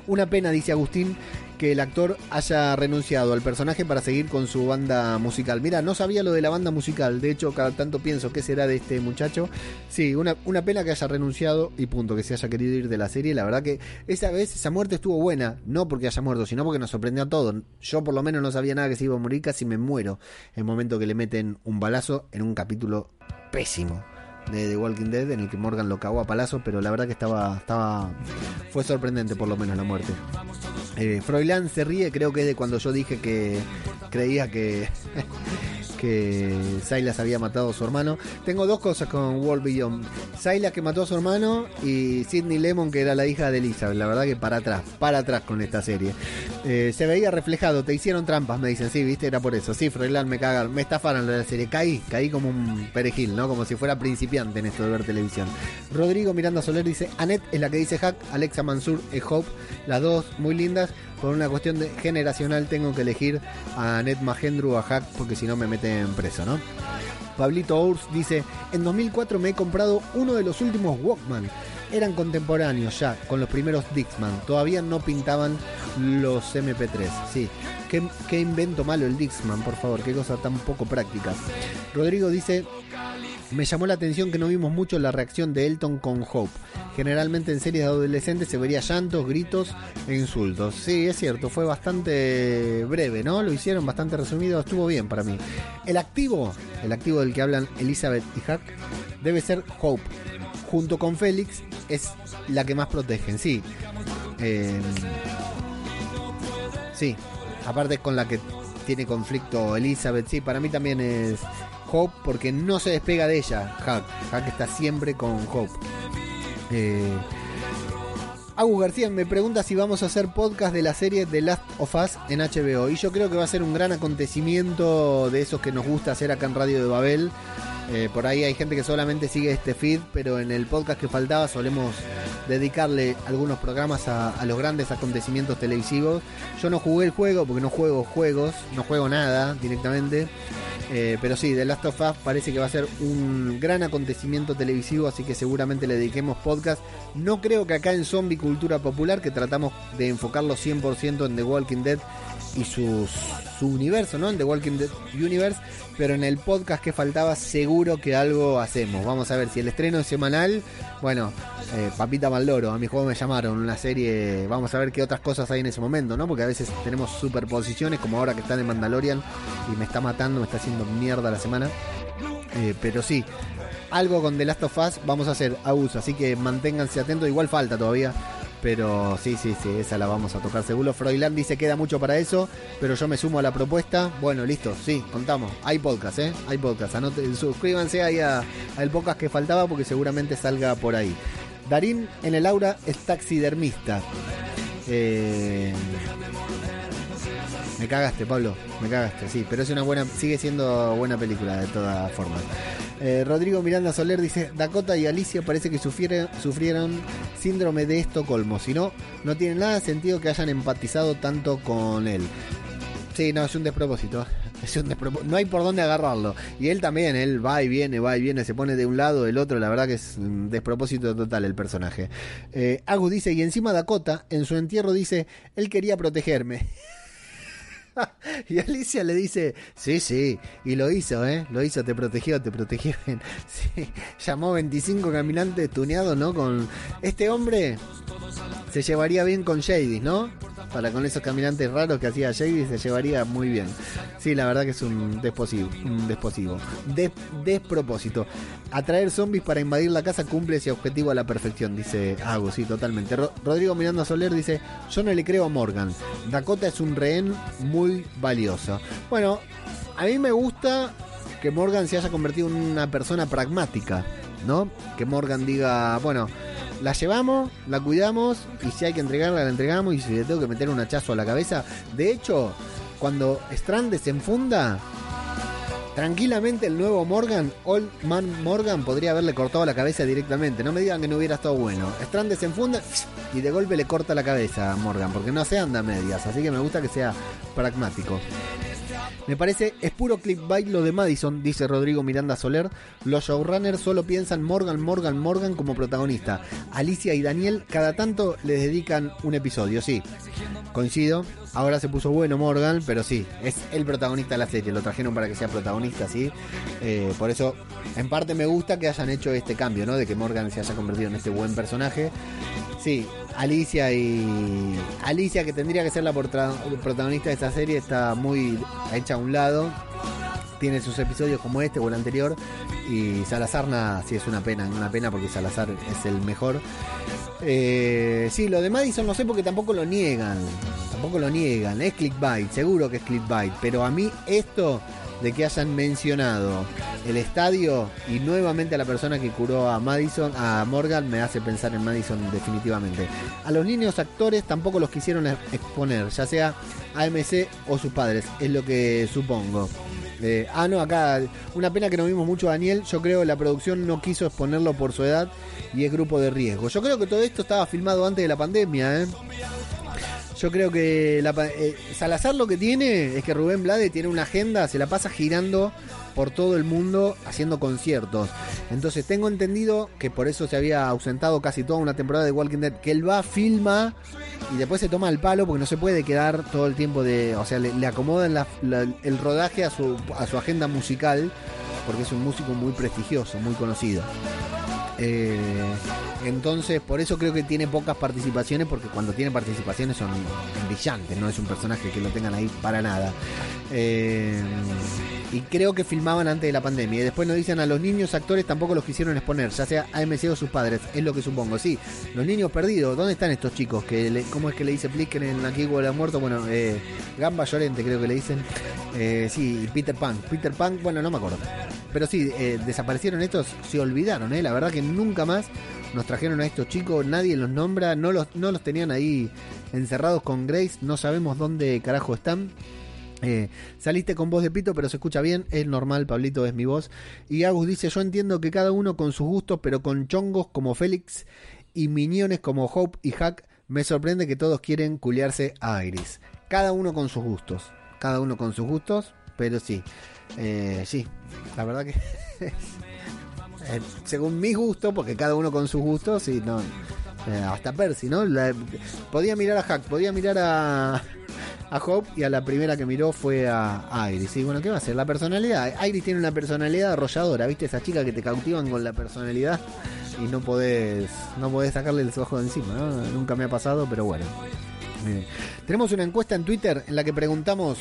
Una pena, dice Agustín, que el actor haya renunciado al personaje para seguir con su banda musical. Mira, no sabía lo de la banda musical, de hecho cada tanto pienso qué será de este muchacho. Sí, una, una pena que haya renunciado y punto, que se haya querido ir de la serie. La verdad que esa vez esa muerte estuvo buena, no porque haya muerto, sino porque nos sorprendió a todos. Yo por lo menos no sabía nada que se iba a morir, casi me muero el momento que le meten un balazo en un capítulo pésimo de The Walking Dead en el que Morgan lo cagó a palazo, pero la verdad que estaba, estaba fue sorprendente por lo menos la muerte. Eh, Froilán se ríe, creo que es de cuando yo dije que creía que que Silas había matado a su hermano. Tengo dos cosas con World Beyond. Silas que mató a su hermano y Sidney Lemon que era la hija de Elizabeth. La verdad que para atrás, para atrás con esta serie. Eh, se veía reflejado, te hicieron trampas, me dicen. Sí, viste, era por eso. Sí, Froilán me cagaron, me estafaron la serie. Caí, caí como un perejil, ¿no? Como si fuera principiante en esto de ver televisión. Rodrigo Miranda Soler dice, Annette es la que dice Hack, Alexa Mansur es Hope. Las dos muy lindas. Por una cuestión generacional tengo que elegir a Annette Magendru o a Hack porque si no me meten preso, ¿no? Pablito Ours dice, en 2004 me he comprado uno de los últimos Walkman. Eran contemporáneos ya, con los primeros Dixman. Todavía no pintaban los MP3. Sí, qué invento malo el Dixman, por favor, qué cosa tan poco práctica. Rodrigo dice, me llamó la atención que no vimos mucho la reacción de Elton con Hope. Generalmente en series de adolescentes se vería llantos, gritos e insultos. Sí, es cierto, fue bastante breve, ¿no? Lo hicieron bastante resumido, estuvo bien para mí. El activo, el activo del que hablan Elizabeth y Hack, debe ser Hope. Junto con Félix es la que más protegen, sí. Eh, sí, aparte es con la que tiene conflicto Elizabeth, sí, para mí también es Hope porque no se despega de ella. Hack, Hack está siempre con Hope. Eh, Agus García me pregunta si vamos a hacer podcast de la serie The Last of Us en HBO. Y yo creo que va a ser un gran acontecimiento de esos que nos gusta hacer acá en Radio de Babel. Eh, por ahí hay gente que solamente sigue este feed, pero en el podcast que faltaba solemos dedicarle algunos programas a, a los grandes acontecimientos televisivos. Yo no jugué el juego porque no juego juegos, no juego nada directamente. Eh, pero sí, The Last of Us parece que va a ser un gran acontecimiento televisivo, así que seguramente le dediquemos podcast. No creo que acá en Zombie Cultura Popular, que tratamos de enfocarlo 100% en The Walking Dead y sus, su universo, ¿no? En The Walking Dead Universe, pero en el podcast que faltaba seguro que algo hacemos. Vamos a ver si el estreno es semanal, bueno, eh, Papita Maldoro, a mi juego me llamaron, una serie, vamos a ver qué otras cosas hay en ese momento, ¿no? Porque a veces tenemos superposiciones, como ahora que está de Mandalorian y me está matando, me está haciendo mierda la semana. Eh, pero sí, algo con The Last of Us vamos a hacer a uso, así que manténganse atentos, igual falta todavía. Pero sí, sí, sí, esa la vamos a tocar seguro. Froilán dice queda mucho para eso, pero yo me sumo a la propuesta. Bueno, listo, sí, contamos. Hay podcast, ¿eh? Hay podcast. Anoten, suscríbanse ahí a- al podcast que faltaba porque seguramente salga por ahí. Darín en el aura es taxidermista. Eh, me cagaste, Pablo. Me cagaste, sí. Pero es una buena, sigue siendo buena película de todas formas. Eh, Rodrigo Miranda Soler dice: Dakota y Alicia parece que sufrieron, sufrieron síndrome de Estocolmo. Si no, no tiene nada de sentido que hayan empatizado tanto con él. Sí, no, es un despropósito. No hay por dónde agarrarlo. Y él también, él va y viene, va y viene, se pone de un lado, del otro. La verdad que es un despropósito total el personaje. Eh, Agus dice, y encima Dakota, en su entierro dice, él quería protegerme. Y Alicia le dice, sí, sí, y lo hizo, ¿eh? Lo hizo, te protegió, te protegió. Sí, llamó 25 caminantes tuneados, ¿no? Con este hombre se llevaría bien con Shady, ¿no? Para con esos caminantes raros que hacía Jady se llevaría muy bien. Sí, la verdad que es un desposivo, un desposivo. Des- despropósito. Atraer zombies para invadir la casa cumple ese objetivo a la perfección, dice Agus, sí, totalmente. Ro- Rodrigo Miranda Soler dice, yo no le creo a Morgan. Dakota es un rehén muy valioso. Bueno, a mí me gusta que Morgan se haya convertido en una persona pragmática, ¿no? Que Morgan diga, bueno, la llevamos, la cuidamos y si hay que entregarla, la entregamos y si le tengo que meter un hachazo a la cabeza. De hecho, cuando Strand se enfunda, tranquilamente el nuevo Morgan, Old Man Morgan, podría haberle cortado la cabeza directamente. No me digan que no hubiera estado bueno. Strand se enfunda y de golpe le corta la cabeza a Morgan, porque no se anda a medias. Así que me gusta que sea pragmático. Me parece, es puro clickbait lo de Madison, dice Rodrigo Miranda Soler. Los showrunners solo piensan Morgan, Morgan, Morgan como protagonista. Alicia y Daniel cada tanto les dedican un episodio, sí. Coincido. Ahora se puso bueno Morgan, pero sí, es el protagonista de la serie. Lo trajeron para que sea protagonista, sí. Eh, por eso, en parte me gusta que hayan hecho este cambio, ¿no? De que Morgan se haya convertido en este buen personaje. Sí, Alicia y. Alicia, que tendría que ser la protagonista de esta serie, está muy hecha a un lado. Tiene sus episodios como este o el anterior. Y Salazar, nada, sí es una pena, una pena porque Salazar es el mejor. Eh, sí, lo de Madison no sé porque tampoco lo niegan. Tampoco lo niegan. Es clickbait, seguro que es clickbait. Pero a mí esto de que hayan mencionado el estadio y nuevamente a la persona que curó a Madison, a Morgan, me hace pensar en Madison definitivamente. A los niños actores tampoco los quisieron ex- exponer, ya sea AMC o sus padres, es lo que supongo. Eh, ah, no, acá, una pena que no vimos mucho a Daniel. Yo creo que la producción no quiso exponerlo por su edad y es grupo de riesgo. Yo creo que todo esto estaba filmado antes de la pandemia, ¿eh? Yo creo que la eh, Salazar lo que tiene es que Rubén Blade tiene una agenda, se la pasa girando por todo el mundo haciendo conciertos. Entonces tengo entendido que por eso se había ausentado casi toda una temporada de Walking Dead, que él va, filma y después se toma el palo porque no se puede quedar todo el tiempo de... O sea, le, le acomodan el rodaje a su agenda musical porque es un músico muy prestigioso, muy conocido. Eh, entonces, por eso creo que tiene pocas participaciones, porque cuando tiene participaciones son brillantes, no es un personaje que lo tengan ahí para nada. Eh, y creo que filmaban antes de la pandemia. Y después nos dicen a los niños actores tampoco los quisieron exponer, ya sea AMC o sus padres, es lo que supongo. Sí, los niños perdidos, ¿dónde están estos chicos? que le- ¿Cómo es que le dice Plicken en Aquí huele a muerto? Bueno, eh, Gamba Llorente creo que le dicen. Eh, sí, Peter Pan. Peter Pan, bueno, no me acuerdo. Pero sí, eh, desaparecieron estos, se olvidaron, ¿eh? La verdad que nunca más nos trajeron a estos chicos, nadie los nombra, no los, no los tenían ahí encerrados con Grace, no sabemos dónde carajo están. Eh, saliste con voz de pito, pero se escucha bien, es normal, Pablito es mi voz. Y Agus dice, yo entiendo que cada uno con sus gustos, pero con chongos como Félix y miñones como Hope y Hack, me sorprende que todos quieren culiarse a Iris. Cada uno con sus gustos, cada uno con sus gustos, pero sí, eh, sí, la verdad que... eh, según mi gusto, porque cada uno con sus gustos, y no, eh, hasta Percy, ¿no? Podía mirar a Hack, podía mirar a, a Hope y a la primera que miró fue a, Iris. Y bueno, ¿qué va a hacer? La personalidad. Iris tiene una personalidad arrolladora, ¿viste? Esa chica que te cautivan con la personalidad y no podés, no podés sacarle el ojo de encima, ¿no? Nunca me ha pasado, pero bueno. Eh, tenemos una encuesta en Twitter en la que preguntamos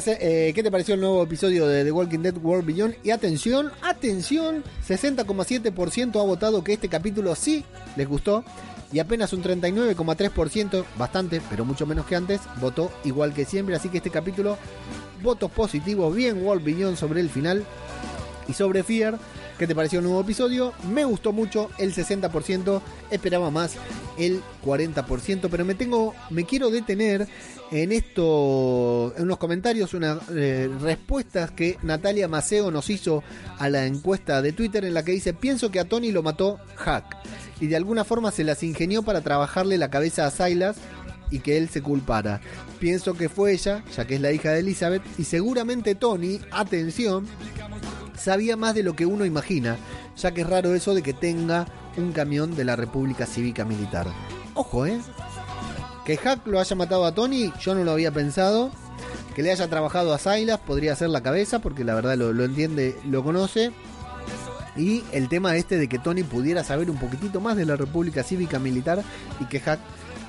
se eh, ¿Qué te pareció el nuevo episodio de The Walking Dead World Beyond? Y atención, atención, 60,7% ha votado que este capítulo sí les gustó y apenas un 39,3%, bastante, pero mucho menos que antes, votó igual que siempre. Así que este capítulo, votos positivos, bien World Beyond sobre el final y sobre Fear. ¿Qué te pareció el nuevo episodio? Me gustó mucho el 60%, esperaba más el 40%, pero me tengo, me quiero detener en esto, en unos comentarios, unas eh, respuestas que Natalia Maceo nos hizo a la encuesta de Twitter en la que dice, pienso que a Tony lo mató Hack y de alguna forma se las ingenió para trabajarle la cabeza a Silas y que él se culpara. Pienso que fue ella, ya que es la hija de Elizabeth, y seguramente Tony, atención, sabía más de lo que uno imagina, ya que es raro eso de que tenga un camión de la República Cívica Militar. Ojo, ¿eh? Que Hack lo haya matado a Tony, yo no lo había pensado. Que le haya trabajado a Silas podría ser la cabeza, porque la verdad lo, lo entiende, lo conoce. Y el tema este de que Tony pudiera saber un poquitito más de la República Cívica Militar y que Hack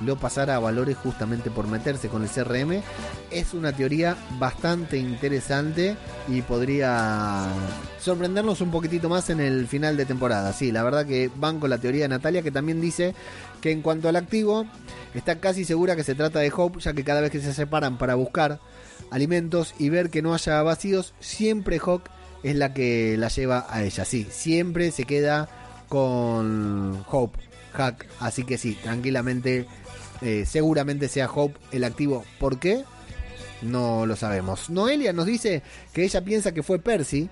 lo pasara a valores justamente por meterse con el CRM. Es una teoría bastante interesante y podría sorprendernos un poquitito más en el final de temporada. Sí, la verdad que van con la teoría de Natalia que también dice que en cuanto al activo está casi segura que se trata de Hope ya que cada vez que se separan para buscar alimentos y ver que no haya vacíos, siempre Hawk es la que la lleva a ella. Sí, siempre se queda con Hope, Hack. Así que sí, tranquilamente, eh, seguramente sea Hope el activo. ¿Por qué? No lo sabemos. Noelia nos dice que ella piensa que fue Percy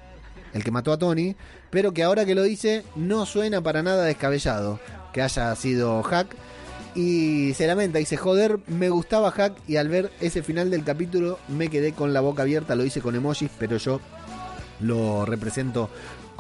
el que mató a Tony, pero que ahora que lo dice no suena para nada descabellado que haya sido Hack. Y se lamenta, dice, joder, me gustaba Hack y al ver ese final del capítulo me quedé con la boca abierta, lo hice con emojis, pero yo lo represento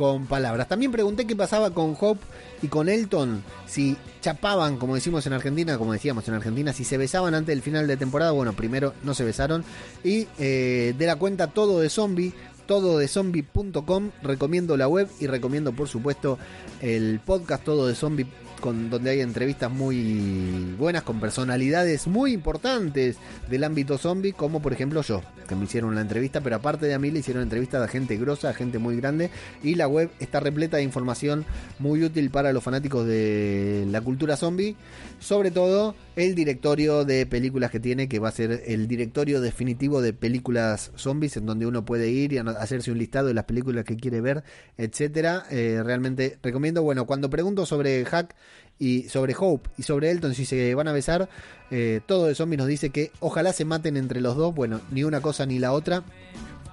con palabras. También pregunté qué pasaba con Hope y con Elton, si chapaban, como decimos en Argentina, como decíamos en Argentina, si se besaban antes del final de temporada. Bueno, primero no se besaron. Y eh, de la cuenta todo de zombie, todo de zombie.com, recomiendo la web y recomiendo por supuesto el podcast todo de zombie con, donde hay entrevistas muy buenas con personalidades muy importantes del ámbito zombie, como por ejemplo yo, que me hicieron la entrevista, pero aparte de a mí le hicieron entrevistas a gente grosa, a gente muy grande, y la web está repleta de información muy útil para los fanáticos de la cultura zombie, sobre todo el directorio de películas que tiene, que va a ser el directorio definitivo de películas zombies, en donde uno puede ir y hacerse un listado de las películas que quiere ver, etcétera. Eh, realmente recomiendo, bueno, cuando pregunto sobre Hack, y sobre Hope y sobre Elton, si se van a besar, eh, todo de zombie nos dice que ojalá se maten entre los dos. Bueno, ni una cosa ni la otra.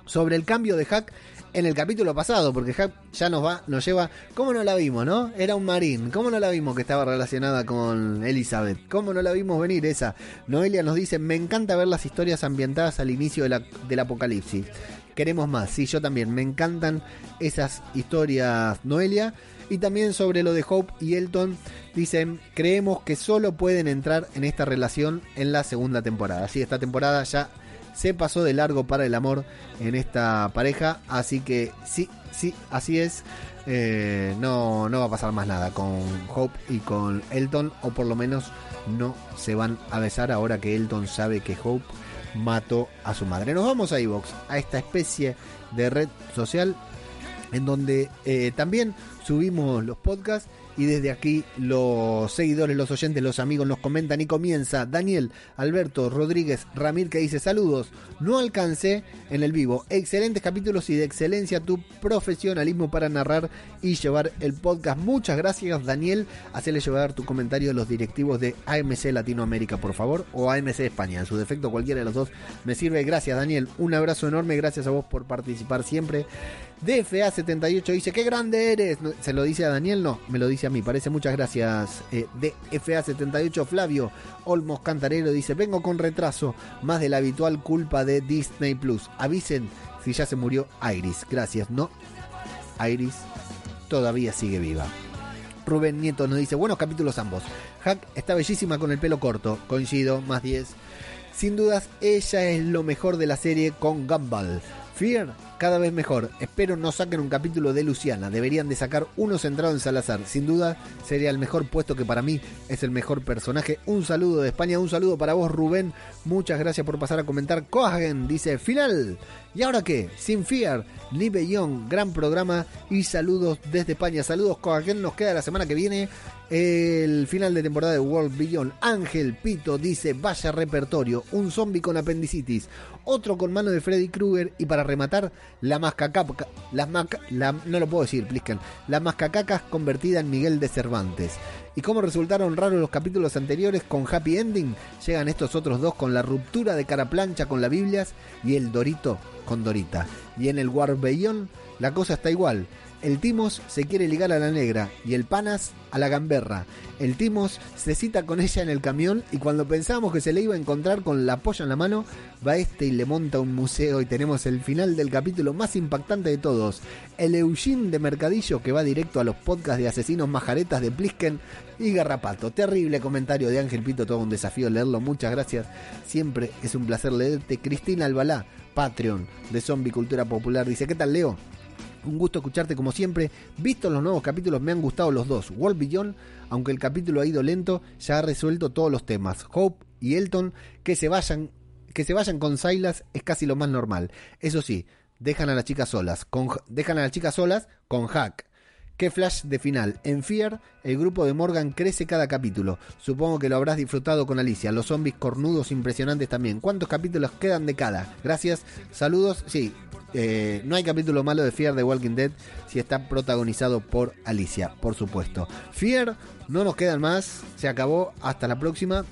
Sobre el cambio de Hack en el capítulo pasado, porque Hack ya nos va, nos lleva. ¿Cómo no la vimos, no? Era un marín. ¿Cómo no la vimos que estaba relacionada con Elizabeth? ¿Cómo no la vimos venir esa? Noelia nos dice: Me encanta ver las historias ambientadas al inicio del apocalipsis. Queremos más. Sí, yo también. Me encantan esas historias, Noelia. Y también sobre lo de Hope y Elton, dicen, creemos que solo pueden entrar en esta relación en la segunda temporada. Así, esta temporada ya se pasó de largo para el amor en esta pareja. Así que sí, sí, así es. Eh, no, no va a pasar más nada con Hope y con Elton, o por lo menos no se van a besar ahora que Elton sabe que Hope mató a su madre. Nos vamos a Evox, a esta especie de red social en donde eh, también subimos los podcasts y desde aquí los seguidores, los oyentes, los amigos nos comentan y comienza Daniel Alberto Rodríguez Ramírez que dice saludos, no alcancé en el vivo, excelentes capítulos y de excelencia tu profesionalismo para narrar y llevar el podcast. Muchas gracias Daniel, hacele llevar tu comentario a los directivos de AMC Latinoamérica por favor o AMC España, en su defecto cualquiera de los dos me sirve. Gracias Daniel, un abrazo enorme, gracias a vos por participar siempre. DFA78 dice, qué grande eres. ¿Se lo dice a Daniel? No, me lo dice a mí. Parece muchas gracias. Eh, DFA78 Flavio Olmos Cantarero dice, vengo con retraso, más de la habitual culpa de Disney Plus. Avisen si ya se murió Iris. Gracias, ¿no? Iris todavía sigue viva. Rubén Nieto nos dice, buenos capítulos ambos. Hack está bellísima con el pelo corto. Coincido, más 10. Sin dudas, ella es lo mejor de la serie con Gumball. Fear cada vez mejor. Espero no saquen un capítulo de Luciana. Deberían de sacar uno centrado en Salazar. Sin duda sería el mejor puesto que para mí es el mejor personaje. Un saludo de España, un saludo para vos Rubén. Muchas gracias por pasar a comentar. Cohagen dice final. ¿Y ahora qué? Sin Fear, Live Young, gran programa y saludos desde España. Saludos Cohagen, nos queda la semana que viene el final de temporada de World Beyond. Ángel Pito dice, vaya repertorio, un zombie con apendicitis, otro con mano de Freddy Krueger y para rematar, la mascacaca, las la, no lo puedo decir, la mascacacas convertida en Miguel de Cervantes. Y como resultaron raros los capítulos anteriores con Happy Ending, llegan estos otros dos con la ruptura de cara plancha con la Biblia y el Dorito con Dorita. Y en el Beyond la cosa está igual. El Timos se quiere ligar a la negra y el Panas a la gamberra. El Timos se cita con ella en el camión y cuando pensamos que se le iba a encontrar con la polla en la mano, va este y le monta un museo y tenemos el final del capítulo más impactante de todos. El Eugene de Mercadillo que va directo a los podcasts de asesinos majaretas de Plisken y Garrapato. Terrible comentario de Ángel Pito, todo un desafío leerlo. Muchas gracias. Siempre es un placer leerte. Cristina Albalá, Patreon de Zombie Cultura Popular, dice, ¿qué tal Leo? Un gusto escucharte como siempre. Visto los nuevos capítulos, me han gustado los dos. World Beyond, aunque el capítulo ha ido lento, ya ha resuelto todos los temas. Hope y Elton, que se vayan, que se vayan con Silas es casi lo más normal. Eso sí, dejan a las chicas solas. Con, dejan a las chicas solas con Hack. Qué flash de final. En Fear, el grupo de Morgan crece cada capítulo. Supongo que lo habrás disfrutado con Alicia. Los zombies cornudos impresionantes también. ¿Cuántos capítulos quedan de cada? Gracias. Saludos. Sí, eh, no hay capítulo malo de Fear de Walking Dead si está protagonizado por Alicia, por supuesto. Fear, no nos quedan más. Se acabó. Hasta la próxima.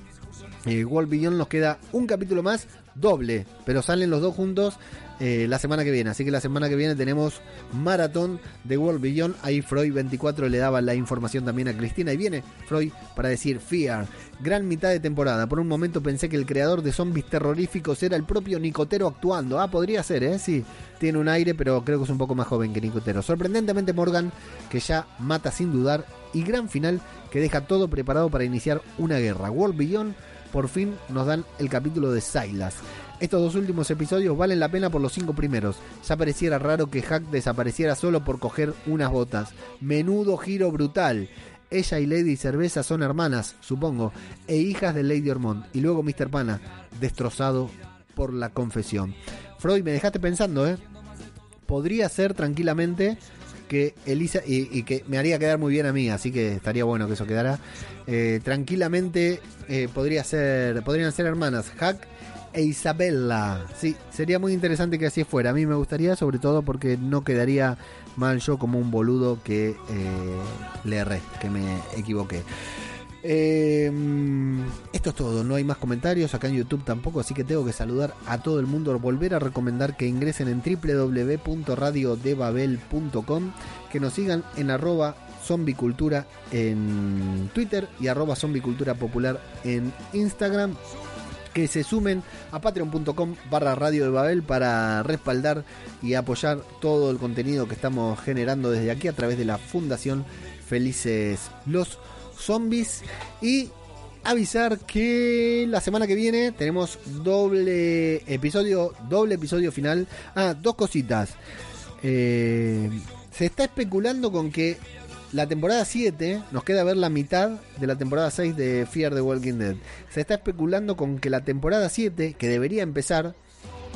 Eh, World Beyond nos queda un capítulo más, doble, pero salen los dos juntos eh, la semana que viene. Así que la semana que viene tenemos maratón de World Beyond. Ahí Freud 24 le daba la información también a Cristina. Y viene Freud para decir Fear. Gran mitad de temporada. Por un momento pensé que el creador de zombies terroríficos era el propio Nicotero actuando. Ah, podría ser, ¿eh? Sí, tiene un aire, pero creo que es un poco más joven que Nicotero. Sorprendentemente Morgan, que ya mata sin dudar. Y gran final que deja todo preparado para iniciar una guerra. World Beyond por fin nos dan el capítulo de Silas. Estos dos últimos episodios valen la pena por los cinco primeros. Ya pareciera raro que Hack desapareciera solo por coger unas botas. Menudo giro brutal. Ella y Lady Cerveza son hermanas, supongo, e hijas de Lady Ormond. Y luego Mr. Pana, destrozado por la confesión. Freud, me dejaste pensando, ¿eh? Podría ser tranquilamente que Elisa y, que me haría quedar muy bien a mí, así que estaría bueno que eso quedara. Eh, tranquilamente eh, podría ser, podrían ser hermanas Hack e Isabella. Sí, sería muy interesante que así fuera. A mí me gustaría, sobre todo porque no quedaría mal yo como un boludo que eh, le erré, que me equivoqué. Eh, esto es todo, no hay más comentarios acá en YouTube tampoco, así que tengo que saludar a todo el mundo, volver a recomendar que ingresen en www.radiodebabel.com, que nos sigan en arroba zombicultura en Twitter y arroba zombicultura popular en Instagram que se sumen a patreon.com barra radio de Babel para respaldar y apoyar todo el contenido que estamos generando desde aquí a través de la Fundación Felices los Zombies y avisar que la semana que viene tenemos doble episodio, doble episodio final. Ah, dos cositas. Eh, se está especulando con que la temporada 7, nos queda ver la mitad de la temporada 6 de Fear the Walking Dead. Se está especulando con que la temporada 7, que debería empezar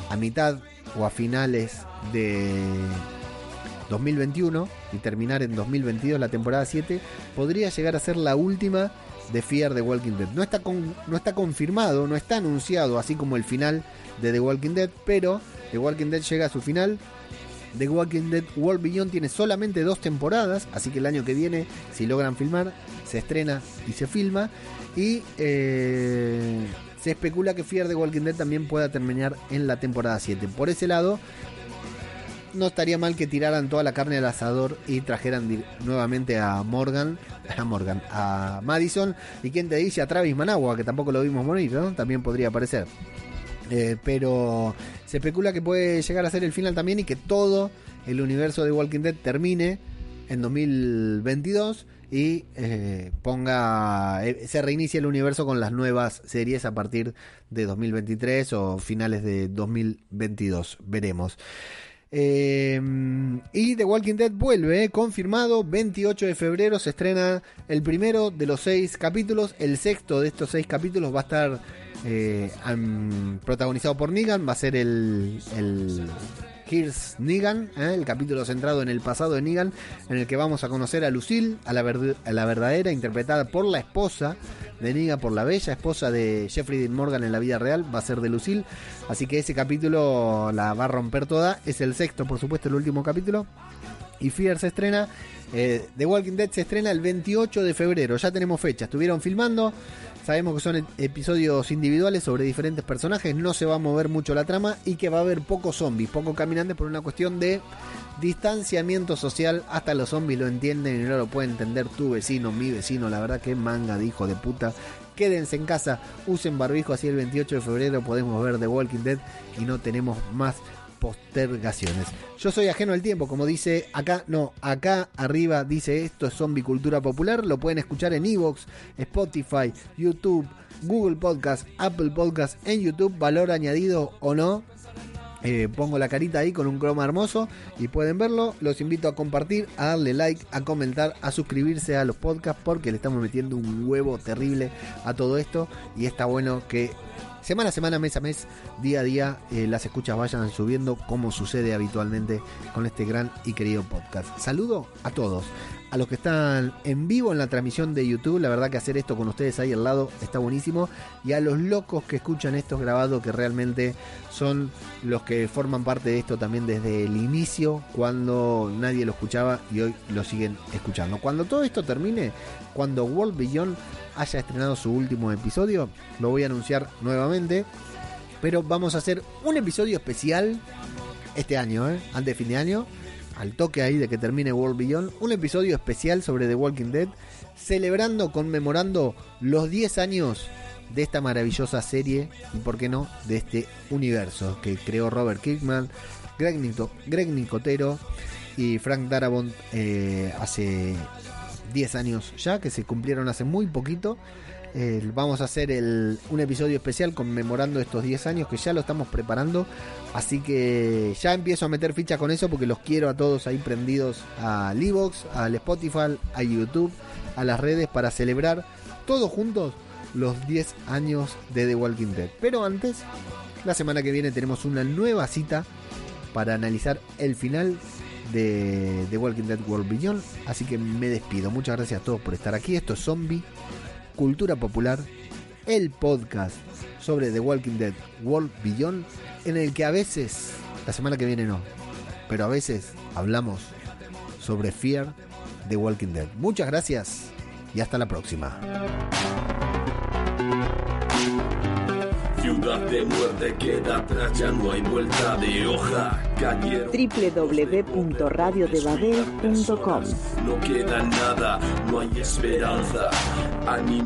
a mitad o a finales de 2021 y terminar en 2022 la temporada 7, podría llegar a ser la última de Fear the Walking Dead. No está, con, no está confirmado, no está anunciado, así como el final de The Walking Dead, pero The Walking Dead llega a su final The Walking Dead World Beyond tiene solamente dos temporadas, así que el año que viene, si logran filmar, se estrena y se filma. Y eh, se especula que Fear the Walking Dead también pueda terminar en la temporada 7. Por ese lado, no estaría mal que tiraran toda la carne al asador y trajeran nuevamente a Morgan, a Morgan, a Madison y quien te dice a Travis Managua, que tampoco lo vimos morir. También podría aparecer. Eh, pero se especula que puede llegar a ser el final también y que todo el universo de Walking Dead termine en 2022 y eh, ponga eh, se reinicie el universo con las nuevas series a partir de 2023 o finales de 2022 veremos. Y The Walking Dead vuelve, confirmado, 28 de febrero se estrena el primero de los seis capítulos, el sexto de estos seis capítulos va a estar eh, protagonizado por Negan, va a ser el, el Here's Negan, ¿eh? el capítulo centrado en el pasado de Negan, en el que vamos a conocer a Lucille, a la, la verdadera, interpretada por la esposa de Negan, por la bella esposa de Jeffrey Dean Morgan en la vida real, va a ser de Lucille, así que ese capítulo la va a romper toda, es el sexto, por supuesto, el último capítulo, y Fear se estrena eh, The Walking Dead se estrena el 28 de febrero, ya tenemos fecha, estuvieron filmando, Sabemos que son episodios individuales sobre diferentes personajes, no se va a mover mucho la trama y que va a haber pocos zombies, pocos caminantes por una cuestión de distanciamiento social. Hasta los zombies lo entienden y no lo puede entender tu vecino, mi vecino. La verdad que manga de hijo de puta. Quédense en casa, usen barbijo, así el 28 de febrero podemos ver The Walking Dead y no tenemos más postergaciones. Yo soy ajeno al tiempo, como dice acá, no, acá arriba dice esto es zombie cultura popular, lo pueden escuchar en Evox, Spotify, YouTube, Google Podcast, Apple Podcast, en YouTube, valor añadido o no. Eh, pongo la carita ahí con un croma hermoso y pueden verlo. Los invito a compartir, a darle like, a comentar, a suscribirse a los podcasts porque le estamos metiendo un huevo terrible a todo esto y está bueno que semana a semana, mes a mes, día a día, eh, las escuchas vayan subiendo como sucede habitualmente con este gran y querido podcast. Saludo a todos, a los que están en vivo en la transmisión de YouTube, la verdad que hacer esto con ustedes ahí al lado está buenísimo, y a los locos que escuchan esto grabado, que realmente son los que forman parte de esto también desde el inicio, cuando nadie lo escuchaba y hoy lo siguen escuchando. Cuando todo esto termine, cuando World Beyond haya estrenado su último episodio, lo voy a anunciar nuevamente. Pero vamos a hacer un episodio especial este año, ¿eh? antes de fin de año, al toque ahí de que termine World Beyond, un episodio especial sobre The Walking Dead, celebrando, conmemorando los 10 años de esta maravillosa serie y, por qué no, de este universo que creó Robert Kirkman, Greg, Nico- Greg Nicotero y Frank Darabont eh, hace 10 años ya, que se cumplieron hace muy poquito. Eh, vamos a hacer el- un episodio especial conmemorando estos 10 años que ya lo estamos preparando. Así que ya empiezo a meter ficha con eso porque los quiero a todos ahí prendidos al Evox, al Spotify, a YouTube, a las redes para celebrar todos juntos los 10 años de The Walking Dead. Pero antes, la semana que viene tenemos una nueva cita para analizar el final de Walking Dead World Beyond. Así que me despido. Muchas gracias a todos por estar aquí. Esto es Zombie, Cultura Popular, el podcast sobre The Walking Dead World Beyond, en el que a veces, la semana que viene no, pero a veces hablamos sobre Fear The Walking Dead. Muchas gracias y hasta la próxima. Ciudad de muerte queda atrás, ya no hay vuelta de hoja. Www.radiodebabel.com No queda nada, no hay esperanza.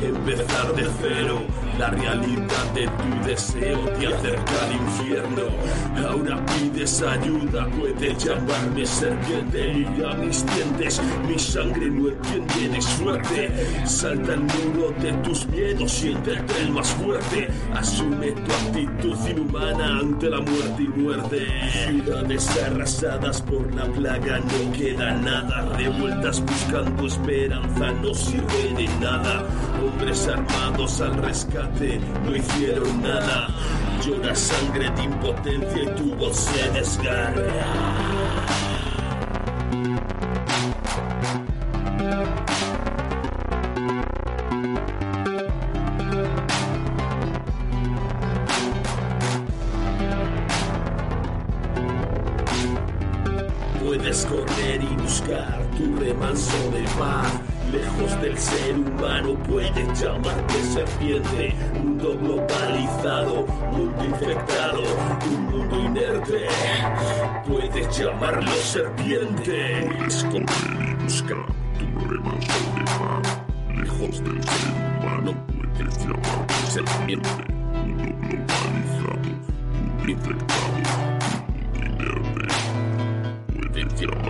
empezar de cero. La realidad de tu deseo te acerca al infierno. Ahora pides ayuda, puedes llamarme serpiente. Mira mis dientes, mi sangre no entiende de suerte. Salta el muro de tus miedos, siéntete el más fuerte. Asume tu actitud inhumana ante la muerte y muerte. Ciudades arrasadas por la plaga, no queda nada. Revueltas buscando esperanza, no sirve de nada. Hombres armados al rescate, no hicieron nada. Llora sangre de impotencia y tu voz se desgarra. se pierde. Mundo globalizado, mundo infectado, un mundo inerte. Puedes llamarlo serpiente. Descubre y busca tu problema sobre. Lejos del ser humano, puedes llamarlo serpiente. Mundo globalizado, mundo infectado, un mundo inerte. Puedes llamarlo